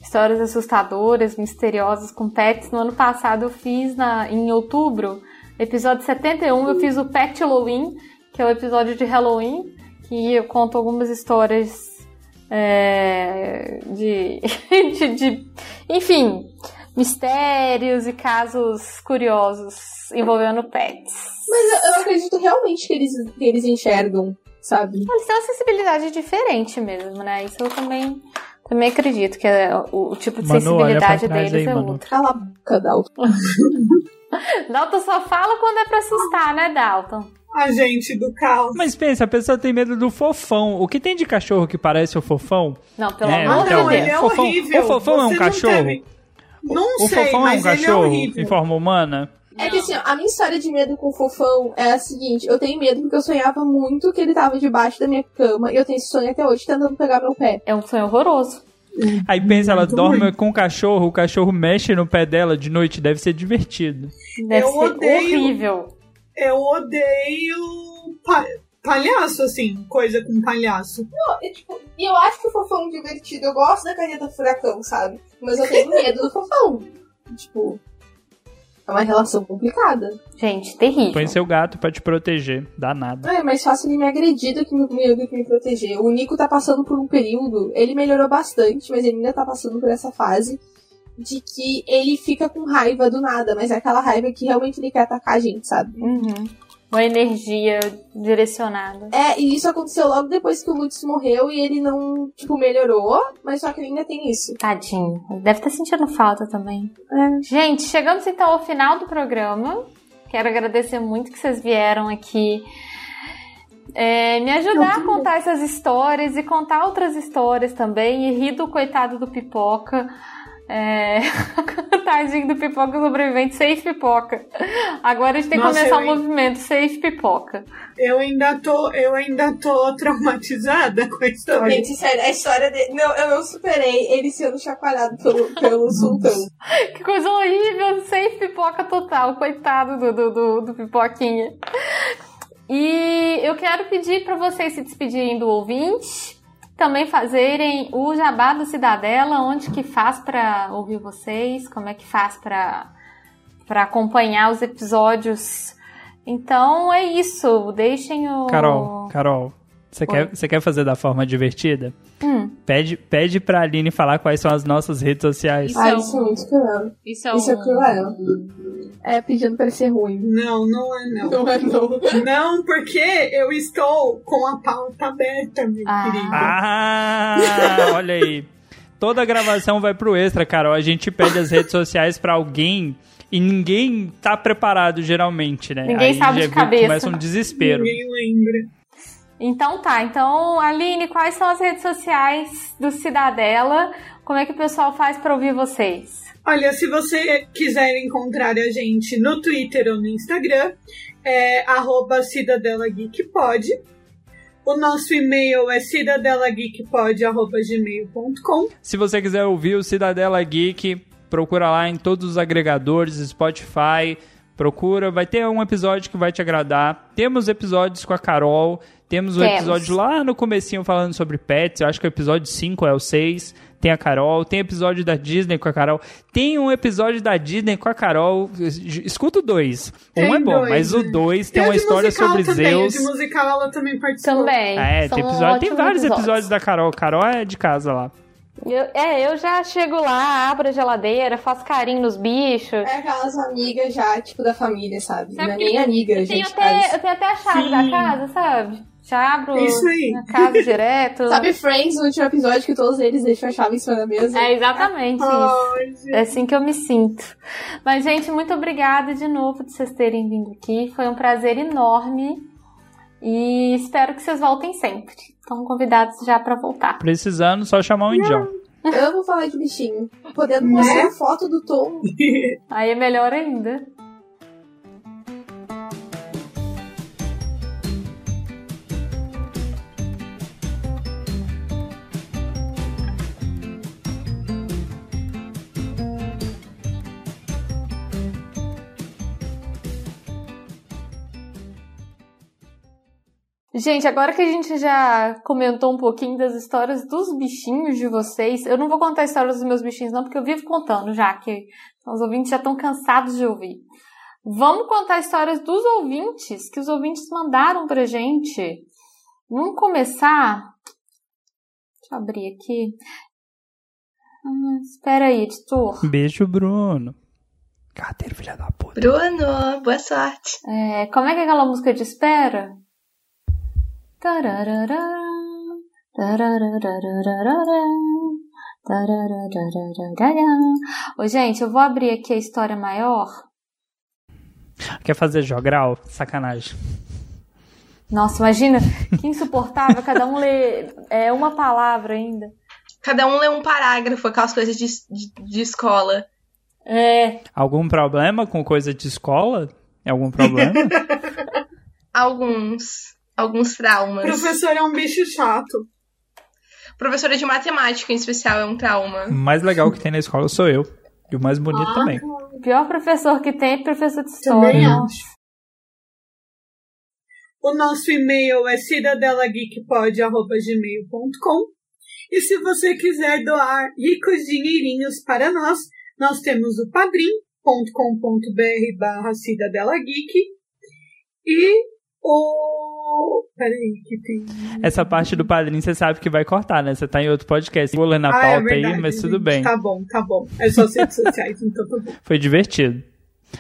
histórias assustadoras, misteriosas com pets, no ano passado eu fiz na, em outubro, episódio 71, eu fiz o Pet Halloween, que é o episódio de Halloween, que eu conto algumas histórias é, de, de, de- enfim, mistérios e casos curiosos envolvendo pets. Mas eu, eu acredito realmente que eles, que eles enxergam, sabe? Eles têm uma sensibilidade diferente mesmo, né? Isso eu também, também acredito, que é o, o tipo de Manu, sensibilidade deles aí, é Manu. outro. Cala a boca, Dalton. Só fala quando é pra assustar, né, Dalton? A gente do caos. Mas pensa, a pessoa tem medo do fofão. O que tem de cachorro que parece o fofão? Não, pelo É, amor então, de Deus. ele é Fofão- horrível. o fofão é um Você não cachorro? teve- Não o sei, fofão é um é cachorro horrível. em forma humana? É que assim, a minha história de medo com o fofão é a seguinte: eu tenho medo porque eu sonhava muito que ele tava debaixo da minha cama e eu tenho esse sonho até hoje tentando pegar meu pé. É um sonho horroroso. Aí pensa, ela Muito dorme ruim. com o cachorro, o cachorro mexe no pé dela de noite, deve ser divertido. Deve Eu ser odeio- horrível. Eu odeio pa- palhaço, assim, coisa com palhaço. Não, eu, tipo, e eu acho que o fofão é divertido. Eu gosto da caneta furacão, sabe? Mas eu tenho medo do fofão. Tipo, é uma relação complicada. Gente, terrível. Põe seu gato pra te proteger, dá nada. É mais fácil ele me agredir do que me, me- do que me proteger. O Nico tá passando por um período, ele melhorou bastante, mas ele ainda tá passando por essa fase de que ele fica com raiva do nada, mas é aquela raiva que realmente ele quer atacar a gente, sabe? Uhum. Uma energia direcionada. É, e isso aconteceu logo depois que o Lutz morreu e ele não, tipo, melhorou, mas só que ele ainda tem isso. Tadinho. Deve estar sentindo falta também. Gente, chegamos então ao final do programa. Quero agradecer muito que vocês vieram aqui é, me ajudar a contar essas histórias e contar outras histórias também. E rir do coitado do pipoca. É... Tadinho do pipoca sobrevivente, safe pipoca. Agora a gente tem que Nossa, começar o movimento safe pipoca. Eu ainda tô, eu ainda tô traumatizada com a história. Gente, sério, a história dele. Não, eu não superei ele sendo chacoalhado pelo, pelo sultão. Que coisa horrível, safe pipoca total, coitado do, do, do, do pipoquinha. E eu quero pedir para vocês se despedirem do ouvinte também fazerem o jabá do Cidadela, onde que faz para ouvir vocês, como é que faz para para acompanhar os episódios. Então é isso, deixem o Carol, Carol, você quer, você quer fazer da forma divertida? Hum. Pede, pede pra Aline falar quais são as nossas redes sociais. Isso Ah, é isso é um- muito cruel. Isso é, Isso é um- cruel. É pedindo pra ser ruim. Não, não é não. Não é não. Não, porque eu estou com a pauta aberta, meu Ah. querido. Ah, olha aí. Toda a gravação vai pro extra, Carol. A gente pede as redes sociais pra alguém e ninguém tá preparado, geralmente, né? Ninguém Aí sabe já de que cabeça. Começa um desespero. Ninguém lembra. Então tá, então Aline, quais são as redes sociais do Cidadela? Como é que o pessoal faz para ouvir vocês? Olha, se você quiser encontrar a gente no Twitter ou no Instagram, é arroba Cidadela Geek Pod. O nosso e-mail é cidadelageekpod.gmail.com Se você quiser ouvir o Cidadela Geek, procura lá em todos os agregadores, Spotify, procura, vai ter um episódio que vai te agradar. Temos episódios com a Carol, temos o Temos. episódio lá no comecinho falando sobre pets, eu acho que o episódio 5 é o 6. Tem a Carol, tem episódio da Disney com a Carol. Tem um episódio da Disney com a Carol. Escuta o dois. Um Tem é bom, dois, mas o dois tem o uma história sobre também, Zeus. O de musical ela também participou. Também. É, tem, episódio, tem vários episódios da Carol. Carol é de casa lá. Eu- é, eu já chego lá, abro a geladeira, faço carinho nos bichos. É aquelas amigas já, tipo, da família, sabe? Sabe Não é nem amiga, Eu tenho, gente. até, eu tenho até a chave da Sim. casa, sabe? Já abro Isso aí. na casa direto. Sabe Friends, no último episódio, que todos eles deixam a chave em cima da mesa? É exatamente isso. Gente. É assim que eu me sinto. Mas, gente, muito obrigada de novo por vocês terem vindo aqui. Foi um prazer enorme. E espero que vocês voltem sempre. Estão convidados já para voltar. Precisando, só chamar o Indião. Eu amo falar de bichinho. Podendo mostrar foto do Tom. Aí é melhor ainda. Gente, agora que a gente já comentou um pouquinho das histórias dos bichinhos de vocês, eu não vou contar a história dos meus bichinhos, não, porque eu vivo contando já, que os ouvintes já estão cansados de ouvir. Vamos contar histórias dos ouvintes, que os ouvintes mandaram pra gente. Vamos começar. Deixa eu abrir aqui. Ah, espera aí, editor. Beijo, Bruno. Carteiro, filha da puta. Bruno, boa sorte. É, como é que é aquela música de espera? Ô, gente, eu vou abrir aqui a história maior. Quer fazer jogral? Sacanagem. Nossa, imagina, que insuportável, cada um lê é, uma palavra ainda. Cada um lê um parágrafo, aquelas coisas de, de, de escola. É, Algum problema com coisa de escola? Algum problema? Alguns. Alguns traumas. Professor é um bicho chato. Professora de matemática, em especial, é um trauma. o mais legal que tem na escola sou eu. E o mais bonito Ah, também. o pior professor que tem é professor de história. Também acho. O nosso e-mail é cidadelageekpod.gmail.com E se você quiser doar ricos dinheirinhos para nós, nós temos o padrim.com.br barra cidadelageek e o... Peraí, que tem... Essa parte do padrinho você sabe que vai cortar, né? Você tá em outro podcast. Vou ler na Ah, é pauta verdade, aí, mas tudo gente. bem. Tá bom, tá bom. É só as redes sociais, então tá bom. Foi divertido.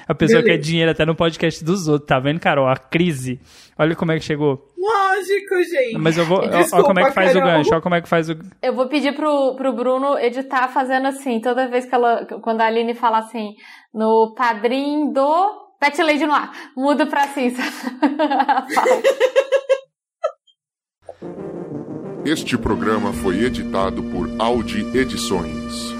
A pessoa Beleza. quer dinheiro até no podcast dos outros, tá vendo, Carol? A crise. Olha como é que chegou. Lógico, gente. Mas eu vou. ó, Desculpa, como é que faz o Carol. gancho? Ó, como é que faz o. Eu vou pedir pro, pro Bruno editar fazendo assim, toda vez que ela. Quando a Aline fala assim, no padrinho do Pet Lady no ar, muda pra? Fala. Este programa foi editado por Audi Edições.